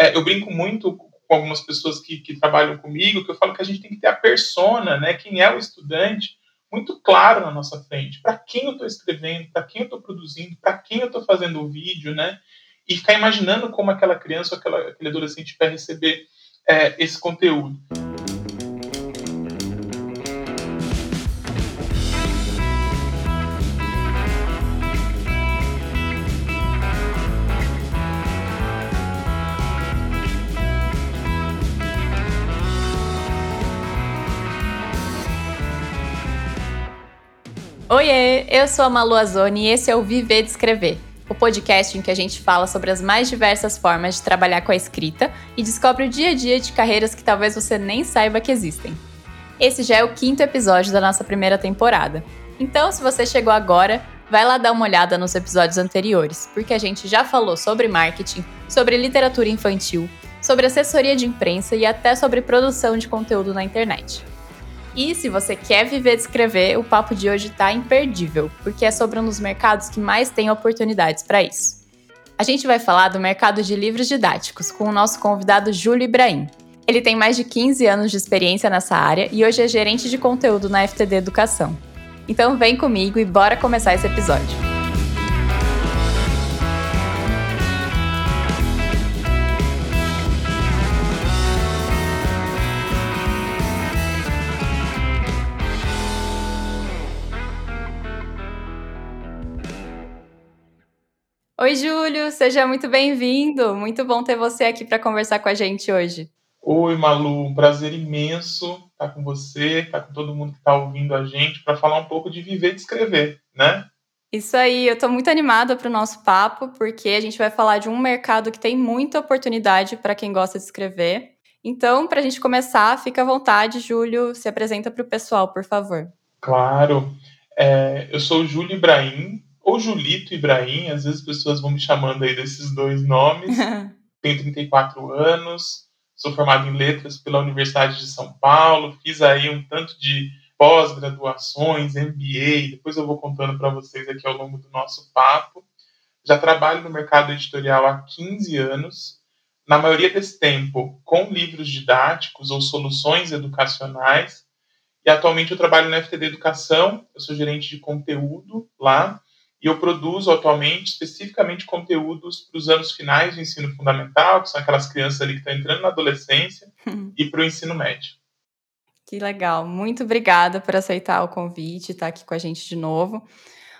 é, eu brinco muito com algumas pessoas que, que trabalham comigo, que eu falo que a gente tem que ter a persona, né? Quem é o estudante, muito claro na nossa frente. Para quem eu estou escrevendo, para quem eu estou produzindo, para quem eu estou fazendo o vídeo, né? E ficar imaginando como aquela criança ou aquela, aquele adolescente vai receber é, esse conteúdo. Oiê, eu sou a Malu Azoni e esse é o Viver de Escrever, o podcast em que a gente fala sobre as mais diversas formas de trabalhar com a escrita e descobre o dia a dia de carreiras que talvez você nem saiba que existem. Esse já é o quinto episódio da nossa primeira temporada. Então, se você chegou agora, vai lá dar uma olhada nos episódios anteriores, porque a gente já falou sobre marketing, sobre literatura infantil, sobre assessoria de imprensa e até sobre produção de conteúdo na internet. E se você quer viver de escrever, o papo de hoje está imperdível, porque é sobre um dos mercados que mais tem oportunidades para isso. A gente vai falar do mercado de livros didáticos com o nosso convidado Júlio Ibrahim. Ele tem mais de 15 anos de experiência nessa área e hoje é gerente de conteúdo na FTD Educação. Então vem comigo e bora começar esse episódio. Oi, Júlio, seja muito bem-vindo. Muito bom ter você aqui para conversar com a gente hoje. Oi, Malu, um prazer imenso estar com você, estar com todo mundo que está ouvindo a gente para falar um pouco de viver de escrever, né? Isso aí, eu estou muito animada para o nosso papo, porque a gente vai falar de um mercado que tem muita oportunidade para quem gosta de escrever. Então, para a gente começar, fica à vontade, Júlio, se apresenta para o pessoal, por favor. Claro. É, eu sou o Júlio Ibrahim, ou Julito Ibrahim, às vezes as pessoas vão me chamando aí desses dois nomes. Tenho 34 anos, sou formado em letras pela Universidade de São Paulo, fiz aí um tanto de pós-graduações, MBA, depois eu vou contando para vocês aqui ao longo do nosso papo. Já trabalho no mercado editorial há 15 anos, na maioria desse tempo com livros didáticos ou soluções educacionais, e atualmente eu trabalho na FTD Educação, eu sou gerente de conteúdo lá, e eu produzo atualmente especificamente conteúdos para os anos finais do ensino fundamental, que são aquelas crianças ali que estão entrando na adolescência, e para o ensino médio. Que legal, muito obrigada por aceitar o convite e estar aqui com a gente de novo.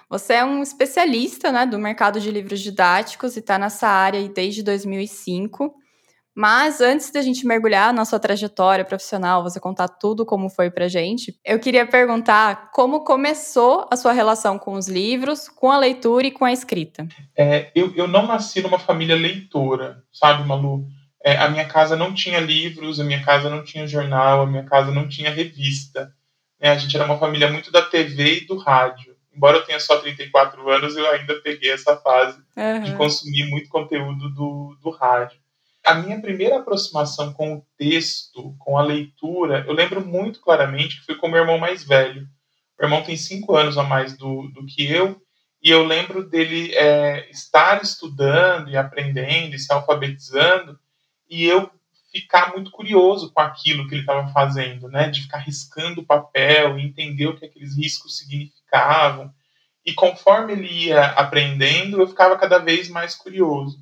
Você é um especialista né, do mercado de livros didáticos e está nessa área desde 2005. Mas antes da gente mergulhar na sua trajetória profissional, você contar tudo como foi pra gente, eu queria perguntar como começou a sua relação com os livros, com a leitura e com a escrita. É, eu, eu não nasci numa família leitora, sabe, Malu? É, a minha casa não tinha livros, a minha casa não tinha jornal, a minha casa não tinha revista. Né? A gente era uma família muito da TV e do rádio. Embora eu tenha só 34 anos, eu ainda peguei essa fase uhum. de consumir muito conteúdo do, do rádio a minha primeira aproximação com o texto, com a leitura, eu lembro muito claramente que foi com meu irmão mais velho. Meu irmão tem cinco anos a mais do, do que eu, e eu lembro dele é, estar estudando e aprendendo e se alfabetizando, e eu ficar muito curioso com aquilo que ele estava fazendo, né? De ficar riscando o papel e entender o que aqueles riscos significavam. E conforme ele ia aprendendo, eu ficava cada vez mais curioso.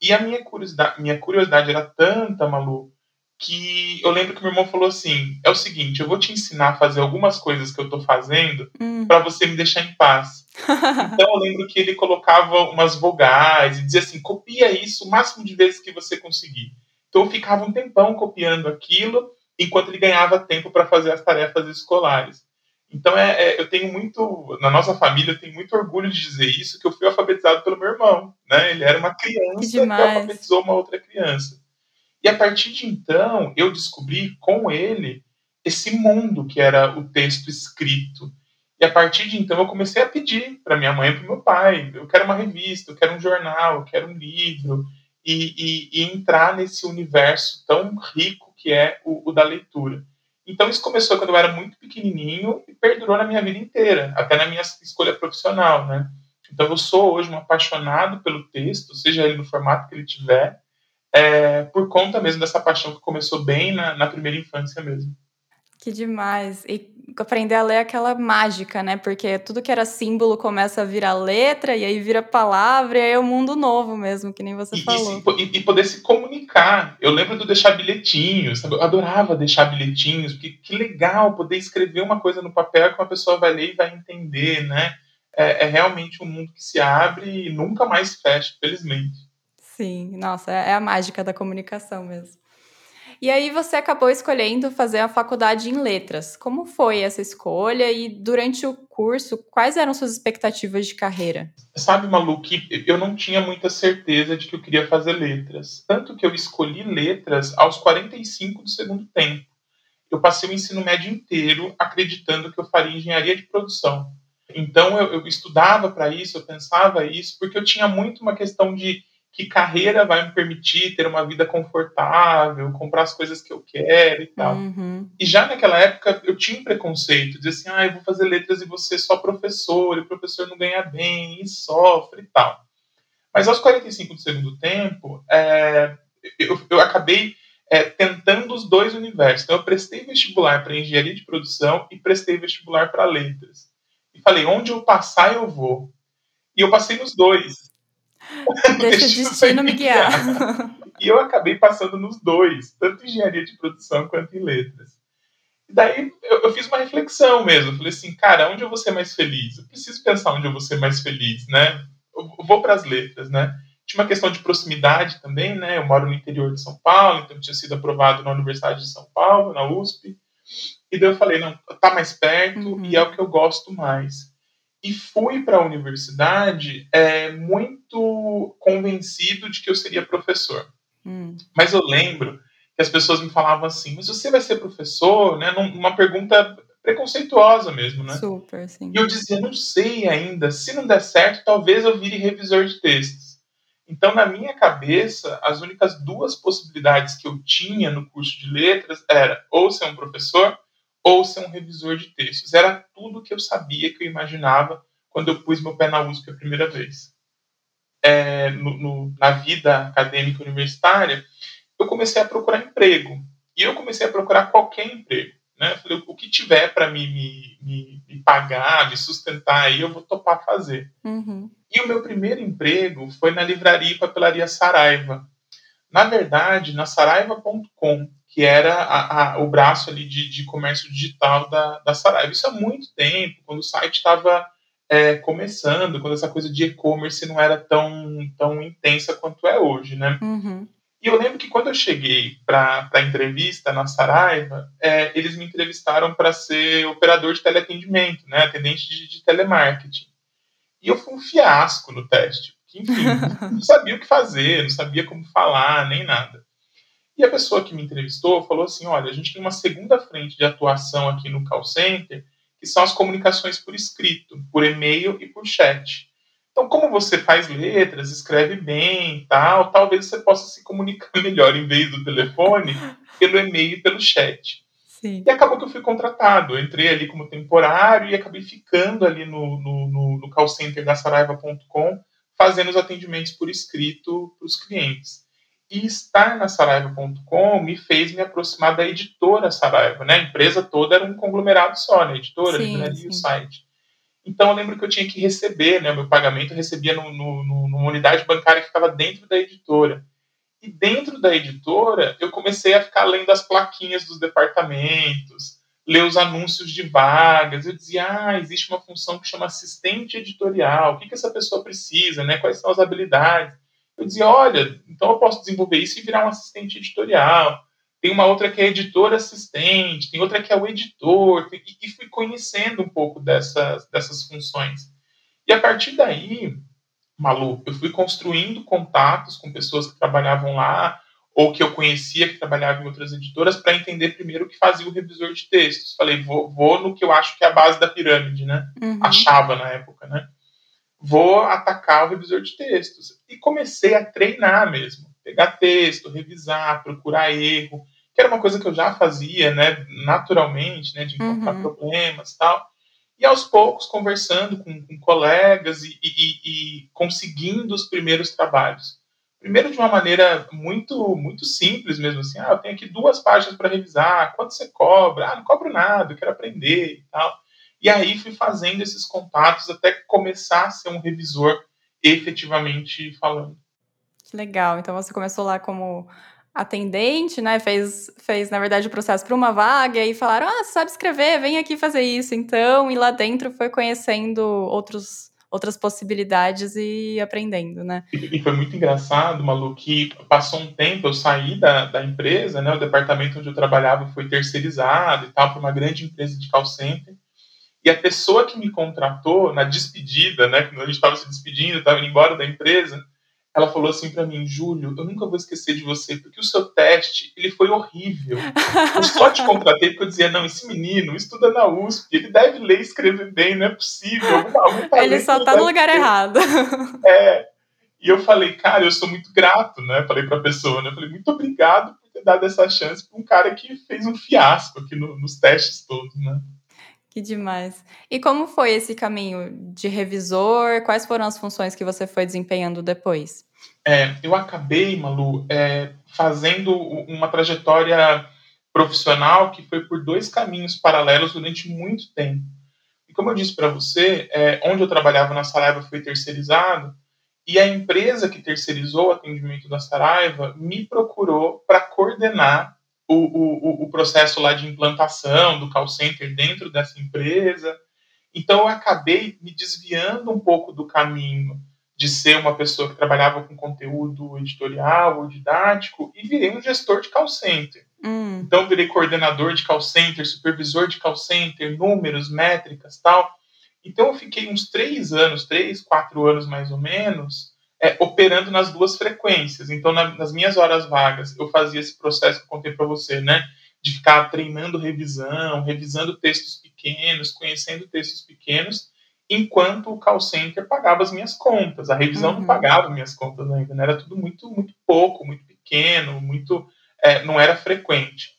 E a minha curiosidade, minha curiosidade era tanta, Malu, que eu lembro que meu irmão falou assim: é o seguinte, eu vou te ensinar a fazer algumas coisas que eu tô fazendo hum. para você me deixar em paz. então eu lembro que ele colocava umas vogais e dizia assim: copia isso o máximo de vezes que você conseguir. Então eu ficava um tempão copiando aquilo enquanto ele ganhava tempo para fazer as tarefas escolares. Então, é, é, eu tenho muito, na nossa família, eu tenho muito orgulho de dizer isso, que eu fui alfabetizado pelo meu irmão, né? Ele era uma criança que, que alfabetizou uma outra criança. E a partir de então, eu descobri com ele esse mundo que era o texto escrito. E a partir de então, eu comecei a pedir para minha mãe e para meu pai: eu quero uma revista, eu quero um jornal, eu quero um livro, e, e, e entrar nesse universo tão rico que é o, o da leitura. Então isso começou quando eu era muito pequenininho e perdurou na minha vida inteira, até na minha escolha profissional, né? Então eu sou hoje um apaixonado pelo texto, seja ele no formato que ele tiver, é, por conta mesmo dessa paixão que começou bem na, na primeira infância mesmo. Que demais. E aprender a ler é aquela mágica, né? Porque tudo que era símbolo começa a virar letra, e aí vira palavra, e aí é um mundo novo mesmo, que nem você e, falou. E, e, poder se comunicar. Eu lembro do deixar bilhetinhos, sabe? Eu adorava deixar bilhetinhos, porque que legal poder escrever uma coisa no papel que uma pessoa vai ler e vai entender, né? É, é realmente um mundo que se abre e nunca mais fecha, felizmente. Sim, nossa, é, é a mágica da comunicação mesmo. E aí você acabou escolhendo fazer a faculdade em letras. Como foi essa escolha e durante o curso, quais eram suas expectativas de carreira? Sabe, Malu, que eu não tinha muita certeza de que eu queria fazer letras. Tanto que eu escolhi letras aos 45 do segundo tempo. Eu passei o ensino médio inteiro acreditando que eu faria engenharia de produção. Então eu, eu estudava para isso, eu pensava isso, porque eu tinha muito uma questão de que carreira vai me permitir ter uma vida confortável, comprar as coisas que eu quero e tal. Uhum. E já naquela época eu tinha um preconceito, de assim, ah, eu vou fazer letras e você só professor, e o professor não ganha bem, e sofre e tal. Mas aos 45 do segundo tempo, é, eu, eu, acabei é, tentando os dois universos. Então eu prestei vestibular para engenharia de produção e prestei vestibular para letras. E falei, onde eu passar eu vou. E eu passei nos dois. Deixa o destino me guiar. E eu acabei passando nos dois, tanto em engenharia de produção quanto em letras. E daí eu, eu, fiz uma reflexão mesmo. Eu falei assim, cara, onde eu vou ser mais feliz? Eu preciso pensar onde eu vou ser mais feliz, né? Eu vou para as letras, né? Tinha uma questão de proximidade também, né? Eu moro no interior de São Paulo, então eu tinha sido aprovado na Universidade de São Paulo, na USP. E daí eu falei, não, tá mais perto uhum. e é o que eu gosto mais e fui para a universidade é, muito convencido de que eu seria professor. Hum. Mas eu lembro que as pessoas me falavam assim: mas você vai ser professor? Né? Uma pergunta preconceituosa mesmo, né? Super, sim. E eu dizia: não sei ainda. Se não der certo, talvez eu vire revisor de textos. Então, na minha cabeça, as únicas duas possibilidades que eu tinha no curso de letras era ou ser um professor ou ser um revisor de textos. Era tudo que eu sabia, que eu imaginava quando eu pus meu pé na USP a primeira vez. É, no, no, na vida acadêmica universitária, eu comecei a procurar emprego. E eu comecei a procurar qualquer emprego. Né? Eu falei, o que tiver para me, me, me, me, pagar, me sustentar aí, eu vou topar fazer. Uhum. E o meu primeiro emprego foi na livraria e papelaria Saraiva. Na verdade, na saraiva.com, que era a, a, o braço ali de, de comércio digital da, da Saraiva. Isso há muito tempo, quando o site estava é, começando, quando essa coisa de e-commerce não era tão, tão intensa quanto é hoje, né? Uhum. E eu lembro que quando eu cheguei para a entrevista na Saraiva, é, eles me entrevistaram para ser operador de teleatendimento, né, atendente de, de, telemarketing. E eu fui um fiasco no teste, porque, enfim, não sabia o que fazer, não sabia como falar, nem nada. E a pessoa que me entrevistou falou assim: olha, a gente tem uma segunda frente de atuação aqui no call center, que são as comunicações por escrito, por e-mail e por chat. Então, como você faz letras, escreve bem tal, talvez você possa se comunicar melhor em vez do telefone, pelo e-mail e pelo chat. Sim. E acabou que eu fui contratado. Eu entrei ali como temporário e acabei ficando ali no, no, no, no call center da Saraiva.com, fazendo os atendimentos por escrito para os clientes. E estar na Saraiva.com me fez me aproximar da editora Saraiva, né? A empresa toda era um conglomerado só, né? Editora, sim, livraria e o site. Então eu lembro que eu tinha que receber, né? O meu pagamento eu recebia no, no, no, numa unidade bancária que ficava dentro da editora. E dentro da editora, eu comecei a ficar lendo as plaquinhas dos departamentos, ler os anúncios de vagas. Eu dizia, ah, existe uma função que chama assistente editorial. O que, que essa pessoa precisa, né? Quais são as habilidades? Eu dizia, olha, então eu posso desenvolver isso e virar um assistente editorial. Tem uma outra que é editora assistente, tem outra que é o editor, e, fui conhecendo um pouco dessas, dessas funções. E a partir daí, Malu, eu fui construindo contatos com pessoas que trabalhavam lá, ou que eu conhecia que trabalhavam em outras editoras, para entender primeiro o que fazia o revisor de textos. Falei, vou, vou no que eu acho que é a base da pirâmide, né? Uhum. Achava na época, né? Vou atacar o revisor de textos. E comecei a treinar mesmo, pegar texto, revisar, procurar erro, que era uma coisa que eu já fazia, né, naturalmente, né, de encontrar uhum. problemas e tal. E aos poucos, conversando com, com colegas e, e, e, conseguindo os primeiros trabalhos. Primeiro de uma maneira muito muito simples mesmo assim, ah, eu tenho aqui duas páginas para revisar, quanto você cobra? Ah, não cobro nada, eu quero aprender e tal. E aí fui fazendo esses contatos até começar a ser um revisor efetivamente falando. Que legal. Então você começou lá como atendente, né? Fez, fez na verdade, o processo para uma vaga e aí falaram: ah, sabe escrever, vem aqui fazer isso. Então, e lá dentro foi conhecendo outros outras possibilidades e aprendendo, né? E, foi muito engraçado, Malu, que passou um tempo, eu saí da, da empresa, né? O departamento onde eu trabalhava foi terceirizado e tal, para uma grande empresa de call center. E a pessoa que me contratou na despedida, né? Quando a gente estava se despedindo, estava indo embora da empresa, ela falou assim para mim, Júlio, eu nunca vou esquecer de você, porque o seu teste, ele foi horrível. Eu só te contratei porque eu dizia, não, esse menino estuda na USP, ele deve ler e escrever bem, não é possível. Algum, algum ele só tá no lugar ter. errado. É. E eu falei, cara, eu sou muito grato, né? Falei pra pessoa, né? Eu falei, muito obrigado por ter dado essa chance pra um cara que fez um fiasco aqui no, nos testes todos, né? Que demais. E como foi esse caminho de revisor? Quais foram as funções que você foi desempenhando depois? É, eu acabei, Malu, é, fazendo uma trajetória profissional que foi por dois caminhos paralelos durante muito tempo. E como eu disse para você, é, onde eu trabalhava na Saraiva foi terceirizado, e a empresa que terceirizou o atendimento da Saraiva me procurou para coordenar o, o, o processo lá de implantação do call center dentro dessa empresa. Então, eu acabei me desviando um pouco do caminho de ser uma pessoa que trabalhava com conteúdo editorial ou didático e virei um gestor de call center. Hum. Então, virei coordenador de call center, supervisor de call center, números, métricas tal. Então, eu fiquei uns três anos, três, quatro anos mais ou menos, é, operando nas duas frequências. Então, na, nas minhas horas vagas, eu fazia esse processo que eu contei para você, né? De ficar treinando revisão, revisando textos pequenos, conhecendo textos pequenos, enquanto o call center pagava as minhas contas. A revisão uhum. não pagava minhas contas ainda, né? Era tudo muito, muito pouco, muito pequeno, muito, é, não era frequente.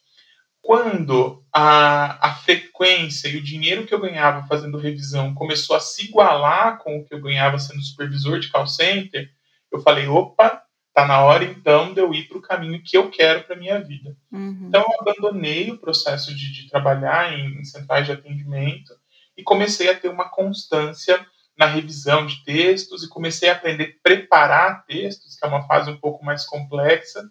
Quando a, a frequência e o dinheiro que eu ganhava fazendo revisão começou a se igualar com o que eu ganhava sendo supervisor de call center, eu falei, opa, tá na hora então de eu ir para o caminho que eu quero para minha vida. Uhum. Então eu abandonei o processo de, de trabalhar em, em centrais de atendimento e comecei a ter uma constância na revisão de textos e comecei a aprender a preparar textos, que é uma fase um pouco mais complexa.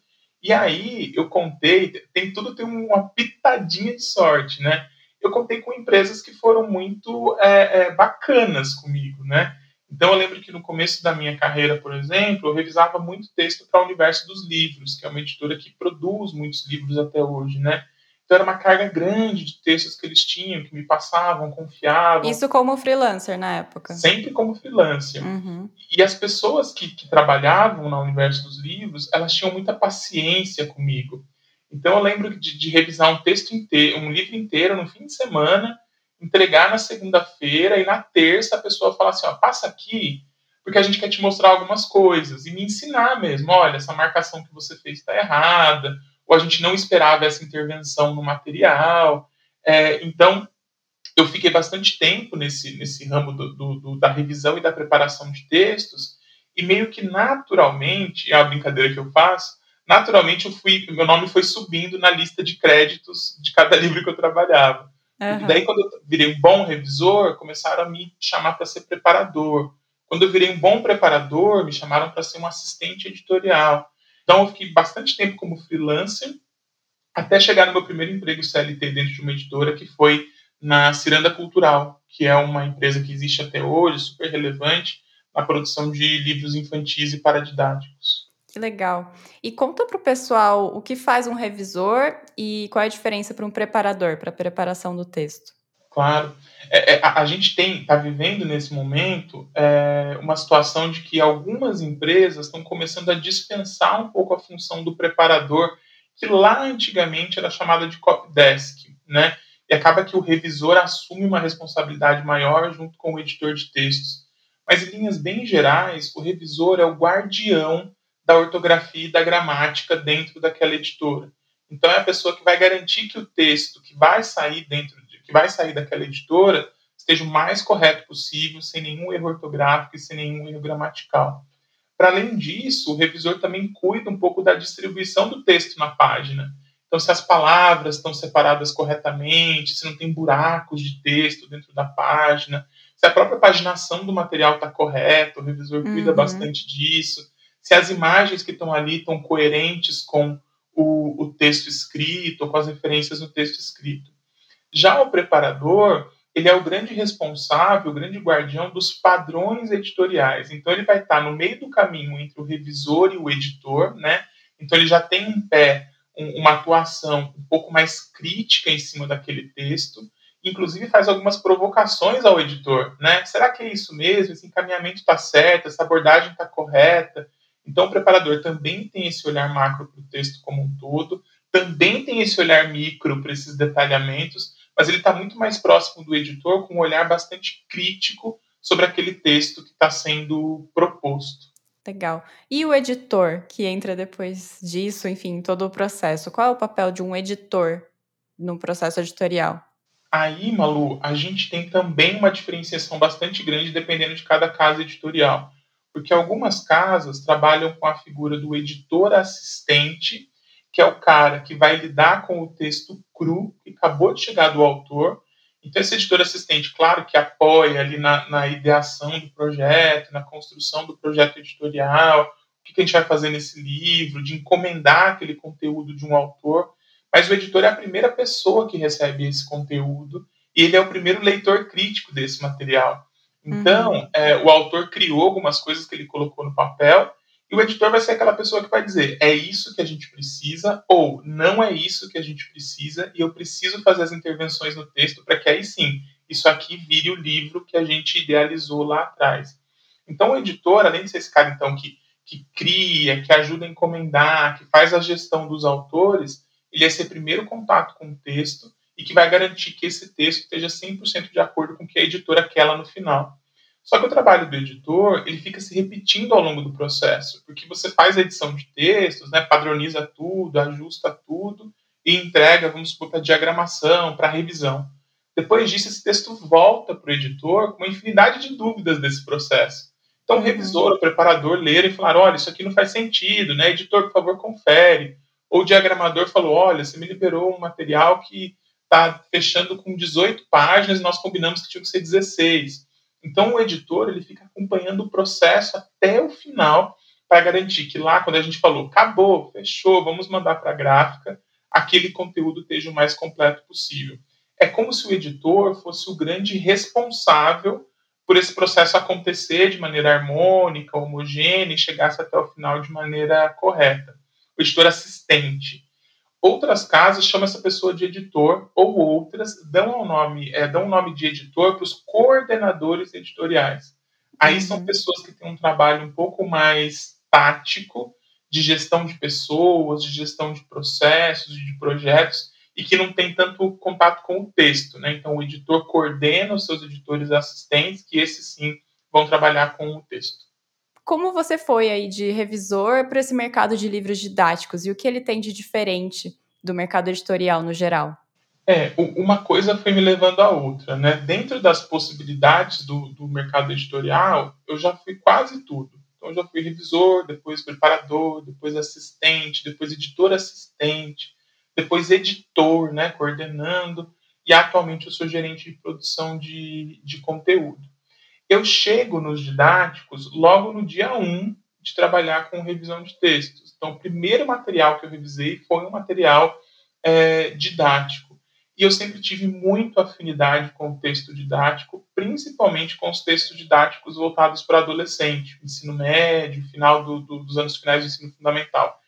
E aí eu contei, tem tudo tem uma pitadinha de sorte, né? Eu contei com empresas que foram muito é, é, bacanas comigo, né? Então eu lembro que no começo da minha carreira, por exemplo, eu revisava muito texto para o Universo dos Livros, que é uma editora que produz muitos livros até hoje, né? Então era uma carga grande de textos que eles tinham, que me passavam, confiavam. Isso como freelancer na época? Sempre como freelancer. Uhum. E as pessoas que, que trabalhavam no universo dos livros, elas tinham muita paciência comigo. Então eu lembro de, de revisar um texto inteiro, um livro inteiro no fim de semana, entregar na segunda-feira e na terça a pessoa falar assim, ó, passa aqui, porque a gente quer te mostrar algumas coisas e me ensinar mesmo, olha, essa marcação que você fez está errada, ou a gente não esperava essa intervenção no material. É, então, eu fiquei bastante tempo nesse, nesse ramo do, do, do, da revisão e da preparação de textos, e meio que naturalmente, é a brincadeira que eu faço, naturalmente eu fui, meu nome foi subindo na lista de créditos de cada livro que eu trabalhava. Uhum. Daí, quando eu virei um bom revisor, começaram a me chamar para ser preparador. Quando eu virei um bom preparador, me chamaram para ser um assistente editorial. Então, eu fiquei bastante tempo como freelancer, até chegar no meu primeiro emprego CLT dentro de uma editora, que foi na Ciranda Cultural, que é uma empresa que existe até hoje, super relevante, na produção de livros infantis e paradidáticos. Que legal. E conta para o pessoal o que faz um revisor e qual é a diferença para um preparador, para a preparação do texto. Claro. É, é, a, gente tem está vivendo nesse momento é, uma situação de que algumas empresas estão começando a dispensar um pouco a função do preparador, que lá antigamente era chamada de copy desk, né? E acaba que o revisor assume uma responsabilidade maior junto com o editor de textos. Mas em linhas bem gerais, o revisor é o guardião da ortografia e da gramática dentro daquela editora. Então é a pessoa que vai garantir que o texto que vai sair dentro que vai sair daquela editora esteja o mais correto possível, sem nenhum erro ortográfico e sem nenhum erro gramatical. Para além disso, o revisor também cuida um pouco da distribuição do texto na página. Então, se as palavras estão separadas corretamente, se não tem buracos de texto dentro da página, se a própria paginação do material está correta, o revisor uhum. cuida bastante disso, se as imagens que estão ali estão coerentes com o, o texto escrito, com as referências no texto escrito. Já o preparador, ele é o grande responsável, o grande guardião dos padrões editoriais. Então, ele vai estar no meio do caminho entre o revisor e o editor, né? Então, ele já tem um pé, um, uma atuação um pouco mais crítica em cima daquele texto, inclusive faz algumas provocações ao editor, né? Será que é isso mesmo? Esse encaminhamento está certo? Essa abordagem está correta? Então, o preparador também tem esse olhar macro para o texto como um todo, também tem esse olhar micro para esses detalhamentos, mas ele está muito mais próximo do editor, com um olhar bastante crítico sobre aquele texto que está sendo proposto. Legal. E o editor que entra depois disso, enfim, todo o processo? Qual é o papel de um editor no processo editorial? Aí, Malu, a gente tem também uma diferenciação bastante grande dependendo de cada casa editorial. Porque algumas casas trabalham com a figura do editor assistente que é o cara que vai lidar com o texto cru que acabou de chegar do autor. Então, esse editor assistente, claro que apoia ali na, na ideação do projeto, na construção do projeto editorial, o que, que a gente vai fazer nesse livro, de encomendar aquele conteúdo de um autor. Mas o editor é a primeira pessoa que recebe esse conteúdo e ele é o primeiro leitor crítico desse material. Então, uhum. é, o autor criou algumas coisas que ele colocou no papel e o editor vai ser aquela pessoa que vai dizer: é isso que a gente precisa, ou não é isso que a gente precisa, e eu preciso fazer as intervenções no texto para que aí sim isso aqui vire o livro que a gente idealizou lá atrás. Então, o editor, além de ser esse cara então que, que cria, que ajuda a encomendar, que faz a gestão dos autores, ele é esse primeiro contato com o texto e que vai garantir que esse texto esteja 100% de acordo com o que a editora quer lá no final. Só que o trabalho do editor, ele fica se repetindo ao longo do processo, porque você faz a edição de textos, né, padroniza tudo, ajusta tudo e entrega, vamos supor, para diagramação, para revisão. Depois disso, esse texto volta para o editor com uma infinidade de dúvidas desse processo. Então, o revisor, o preparador, ler e falar, olha, isso aqui não faz sentido, né? Editor, por favor, confere. Ou o diagramador falou, olha, você me liberou um material que está fechando com 18 páginas nós combinamos que tinha que ser 16. Então o editor ele fica acompanhando o processo até o final para garantir que lá quando a gente falou acabou, fechou, vamos mandar para a gráfica, aquele conteúdo esteja o mais completo possível. É como se o editor fosse o grande responsável por esse processo acontecer de maneira harmônica, homogênea e chegasse até o final de maneira correta. O editor assistente. Outras casas chamam essa pessoa de editor, ou outras dão o nome, é, dão o nome de editor para os coordenadores editoriais. Aí uhum. são pessoas que têm um trabalho um pouco mais tático, de gestão de pessoas, de gestão de processos, de projetos, e que não tem tanto contato com o texto. Né? Então, o editor coordena os seus editores assistentes, que esses sim vão trabalhar com o texto. Como você foi aí de revisor para esse mercado de livros didáticos e o que ele tem de diferente do mercado editorial no geral? É, uma coisa foi me levando à outra, né? Dentro das possibilidades do, do mercado editorial, eu já fui quase tudo. Então, eu já fui revisor, depois preparador, depois assistente, depois editor assistente, depois editor, né? Coordenando, e atualmente eu sou gerente de produção de, de conteúdo. Eu chego nos didáticos logo no dia 1 de trabalhar com revisão de textos. Então, o primeiro material que eu revisei foi um material é, didático. E eu sempre tive muito afinidade com o texto didático, principalmente com os textos didáticos voltados para adolescente, ensino médio, final do, do, dos anos finais do ensino fundamental.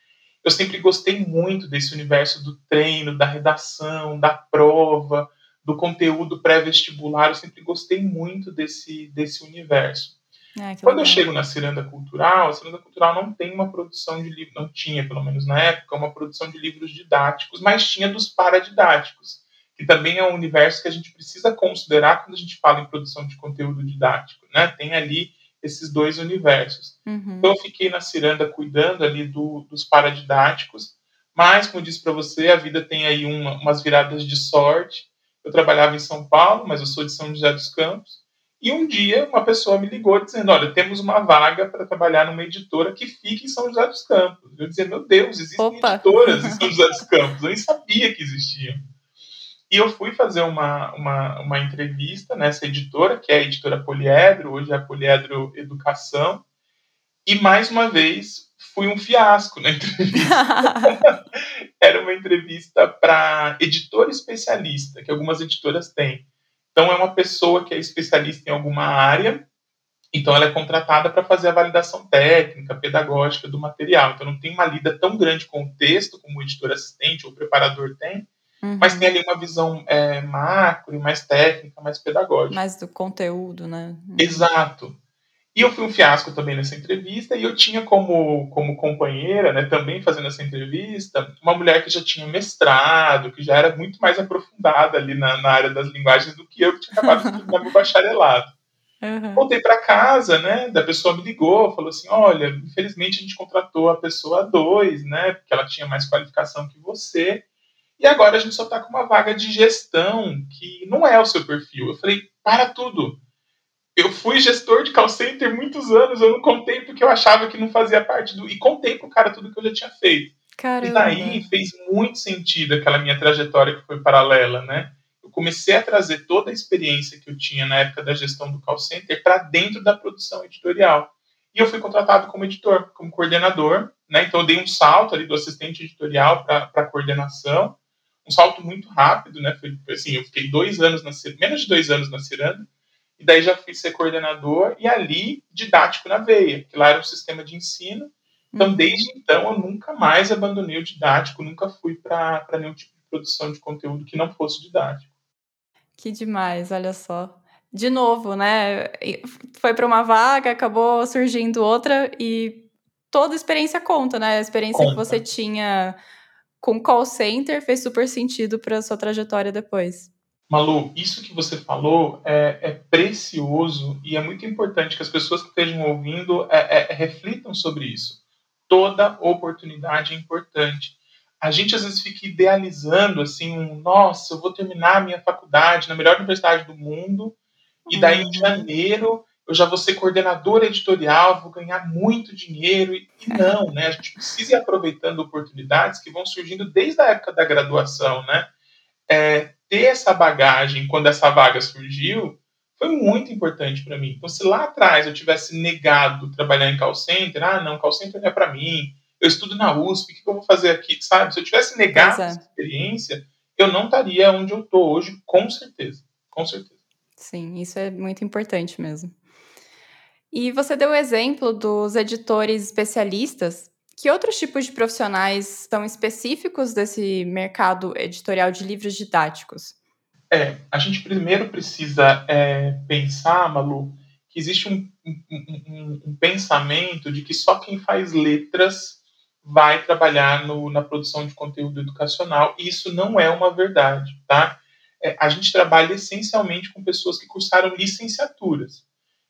Eu sempre gostei muito desse universo do treino, da redação, da prova, do conteúdo pré-vestibular, eu sempre gostei muito desse, desse universo. É, Quando legal. eu chego na Ciranda Cultural, a Ciranda Cultural não tem uma produção de livros, não tinha, pelo menos na época, uma produção de livros didáticos, mas tinha dos paradidáticos, que também é um universo que a gente precisa considerar quando a gente fala em produção de conteúdo didático, né? Tem ali esses dois universos. Uhum. Então eu fiquei na Ciranda cuidando ali do, dos paradidáticos, mas, como eu disse para você, a vida tem aí uma, umas viradas de sorte, eu trabalhava em São Paulo, mas eu sou de São José dos Campos. E um dia uma pessoa me ligou dizendo: Olha, temos uma vaga para trabalhar numa editora que fica em São José dos Campos. Eu dizia: Meu Deus, existem Opa. editoras em São José dos Campos. Eu nem sabia que existiam. E eu fui fazer uma, uma, uma entrevista nessa editora, que é a editora Poliedro, hoje é a Poliedro Educação. E mais uma vez fui um fiasco na entrevista. Era uma entrevista para editor especialista, que algumas editoras têm. Então, é uma pessoa que é especialista em alguma área, então ela é contratada para fazer a validação técnica, pedagógica do material. Então, não tem uma lida tão grande com o texto como o editor assistente ou preparador tem, uhum. mas tem ali uma visão é, macro, mais técnica, mais pedagógica. Mais do conteúdo, né? Uhum. Exato. E eu fui um fiasco também nessa entrevista, e eu tinha como, como companheira, né, também fazendo essa entrevista, uma mulher que já tinha mestrado, que já era muito mais aprofundada ali na, na área das linguagens do que eu, que tinha acabado de terminar meu bacharelado. Uhum. Voltei para casa, né? Da pessoa me ligou, falou assim: olha, infelizmente a gente contratou a pessoa 2, né? Porque ela tinha mais qualificação que você. E agora a gente só está com uma vaga de gestão que não é o seu perfil. Eu falei: para tudo eu fui gestor de call center muitos anos, eu não contei porque eu achava que não fazia parte do. E contei pro cara tudo que eu já tinha feito. Caramba. E daí fez muito sentido aquela minha trajetória que foi paralela, né? Eu comecei a trazer toda a experiência que eu tinha na época da gestão do call center para dentro da produção editorial. E eu fui contratado como editor, como coordenador, né? Então eu dei um salto ali do assistente editorial para coordenação, um salto muito rápido, né? Foi assim, eu fiquei dois anos na menos de dois anos na Ciranda e daí já fui ser coordenador e ali didático na veia, que lá era um sistema de ensino. Então, uhum. desde então, eu nunca mais abandonei o didático, nunca fui para nenhum tipo de produção de conteúdo que não fosse didático. Que demais, olha só. De novo, né? Foi para uma vaga, acabou surgindo outra e toda experiência conta, né? A experiência conta. que você tinha com call center fez super sentido para sua trajetória depois. Malu, isso que você falou é, é, precioso e é muito importante que as pessoas que estejam ouvindo é, é, reflitam sobre isso. Toda oportunidade é importante. A gente às vezes fica idealizando assim, um, nossa, eu vou terminar a minha faculdade na melhor universidade do mundo e daí em uhum. janeiro eu já vou ser coordenadora editorial, vou ganhar muito dinheiro e, e não, né? A gente precisa ir aproveitando oportunidades que vão surgindo desde a época da graduação, né? É, ter essa bagagem quando essa vaga surgiu foi muito importante para mim. Então, se lá atrás eu tivesse negado trabalhar em call center, ah, não, call center não é para mim, eu estudo na USP, o que eu vou fazer aqui, sabe? Se eu tivesse negado é. essa experiência, eu não estaria onde eu estou hoje, com certeza, com certeza. Sim, isso é muito importante mesmo. E você deu o exemplo dos editores especialistas. Que outros tipos de profissionais são específicos desse mercado editorial de livros didáticos? É, a gente primeiro precisa é, pensar, Malu, que existe um, um, um, um, pensamento de que só quem faz letras vai trabalhar no, na produção de conteúdo educacional, e isso não é uma verdade, tá? É, a gente trabalha essencialmente com pessoas que cursaram licenciaturas.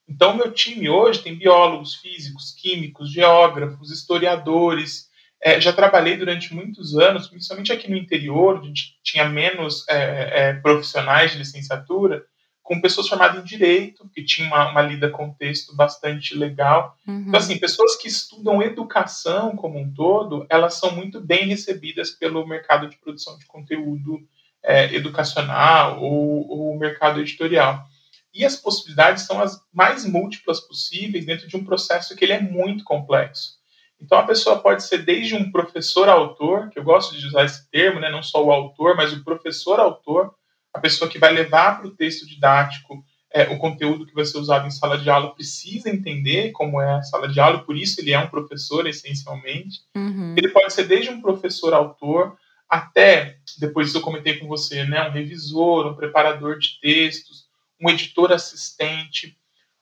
Então, meu time hoje tem biólogos, físicos, químicos, geógrafos, historiadores. É, já trabalhei durante muitos anos, principalmente aqui no interior, onde a gente tinha menos é, é, profissionais de licenciatura, com pessoas formadas em direito, que tinha uma, uma lida com texto bastante legal. Uhum. Então, assim, pessoas que estudam educação como um todo, elas são muito bem recebidas pelo mercado de produção de conteúdo é, educacional ou, ou mercado editorial. E as possibilidades são as mais múltiplas possíveis dentro de um processo que ele é muito complexo. Então a pessoa pode ser desde um professor autor, que eu gosto de usar esse termo, né, não só o autor, mas o professor autor, a pessoa que vai levar para o texto didático é, o conteúdo que vai ser usado em sala de aula precisa entender como é a sala de aula, por isso ele é um professor essencialmente. Uhum. Ele pode ser desde um professor autor até, depois eu comentei com você, né, um revisor, um preparador de textos, um editor assistente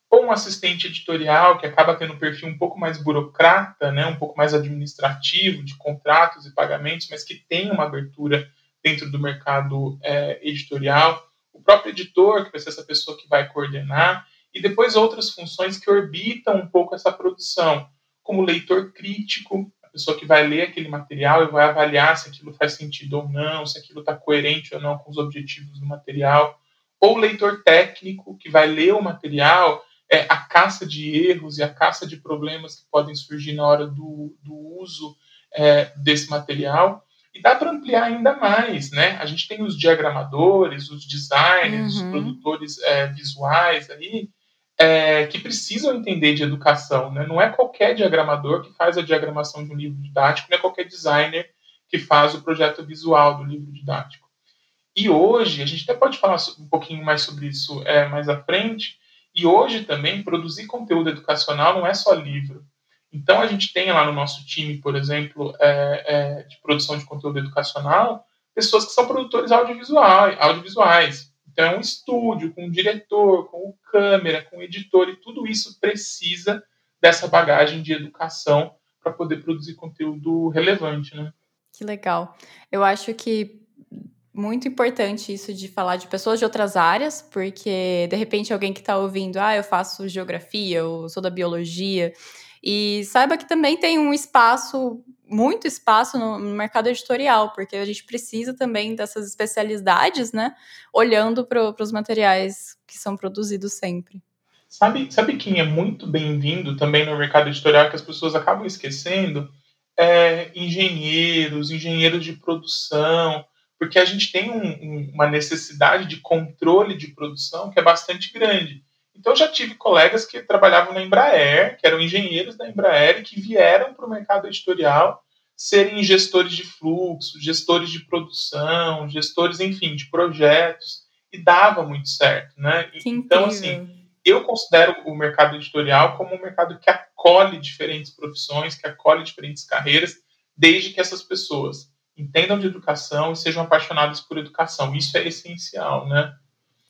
ou um assistente editorial que acaba tendo um perfil um pouco mais burocrata, né, um pouco mais administrativo de contratos e pagamentos, mas que tem uma abertura dentro do mercado é, editorial, o próprio editor, que vai ser essa pessoa que vai coordenar, e depois outras funções que orbitam um pouco essa produção, como leitor crítico, a pessoa que vai ler aquele material e vai avaliar se aquilo faz sentido ou não, se aquilo está coerente ou não com os objetivos do material, ou o leitor técnico que vai ler o material, é, a caça de erros e a caça de problemas que podem surgir na hora do, do uso é, desse material. E dá para ampliar ainda mais, né? A gente tem os diagramadores, os designers, uhum. os produtores é, visuais aí, é, que precisam entender de educação, né? Não é qualquer diagramador que faz a diagramação de um livro didático, não é qualquer designer que faz o projeto visual do livro didático. E hoje, a gente até pode falar um pouquinho mais sobre isso é, mais à frente, e hoje também produzir conteúdo educacional não é só livro. Então, a gente tem lá no nosso time, por exemplo, é, é, de produção de conteúdo educacional, pessoas que são produtores audiovisuais, audiovisuais. Então, é um estúdio com um diretor, com câmera, com editor, e tudo isso precisa dessa bagagem de educação para poder produzir conteúdo relevante, né? Que legal. Eu acho que muito importante isso de falar de pessoas de outras áreas, porque de repente alguém que está ouvindo, ah, eu faço geografia, eu sou da biologia, e saiba que também tem um espaço, muito espaço no, mercado editorial, porque a gente precisa também dessas especialidades, né? Olhando para os materiais que são produzidos sempre. Sabe, sabe quem é muito bem-vindo também no mercado editorial que as pessoas acabam esquecendo? É, engenheiros, engenheiros de produção, porque a gente tem um, um, uma necessidade de controle de produção que é bastante grande. Então, já tive colegas que trabalhavam na Embraer, que eram engenheiros da Embraer e que vieram para o mercado editorial serem gestores de fluxo, gestores de produção, gestores, enfim, de projetos, e dava muito certo, né? então, assim, eu considero o mercado editorial como um mercado que acolhe diferentes profissões, que acolhe diferentes carreiras, desde que essas pessoas entendam de educação e sejam apaixonadas por educação. Isso é essencial, né?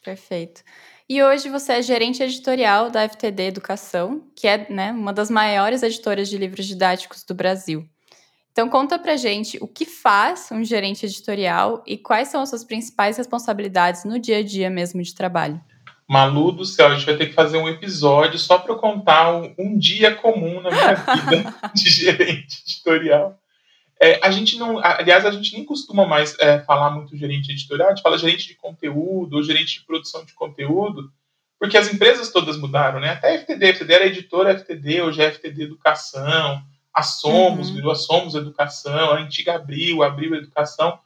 Perfeito. E hoje você é gerente editorial da FTD Educação, que é né, uma das maiores editoras de livros didáticos do Brasil. Então conta pra gente o que faz um gerente editorial e quais são as suas principais responsabilidades no dia a dia mesmo de trabalho. Malu do céu, a gente vai ter que fazer um episódio só para eu contar um, um, dia comum na minha vida de gerente editorial. É, a gente não, aliás, a gente nem costuma mais é, falar muito gerente editorial, a gente fala gerente de conteúdo ou gerente de produção de conteúdo, porque as empresas todas mudaram, né? Até a FTD, a FTD era editora FTD, hoje é FTD Educação, a Somos, uhum. virou a Somos Educação, a antiga Abril, Abril Educação,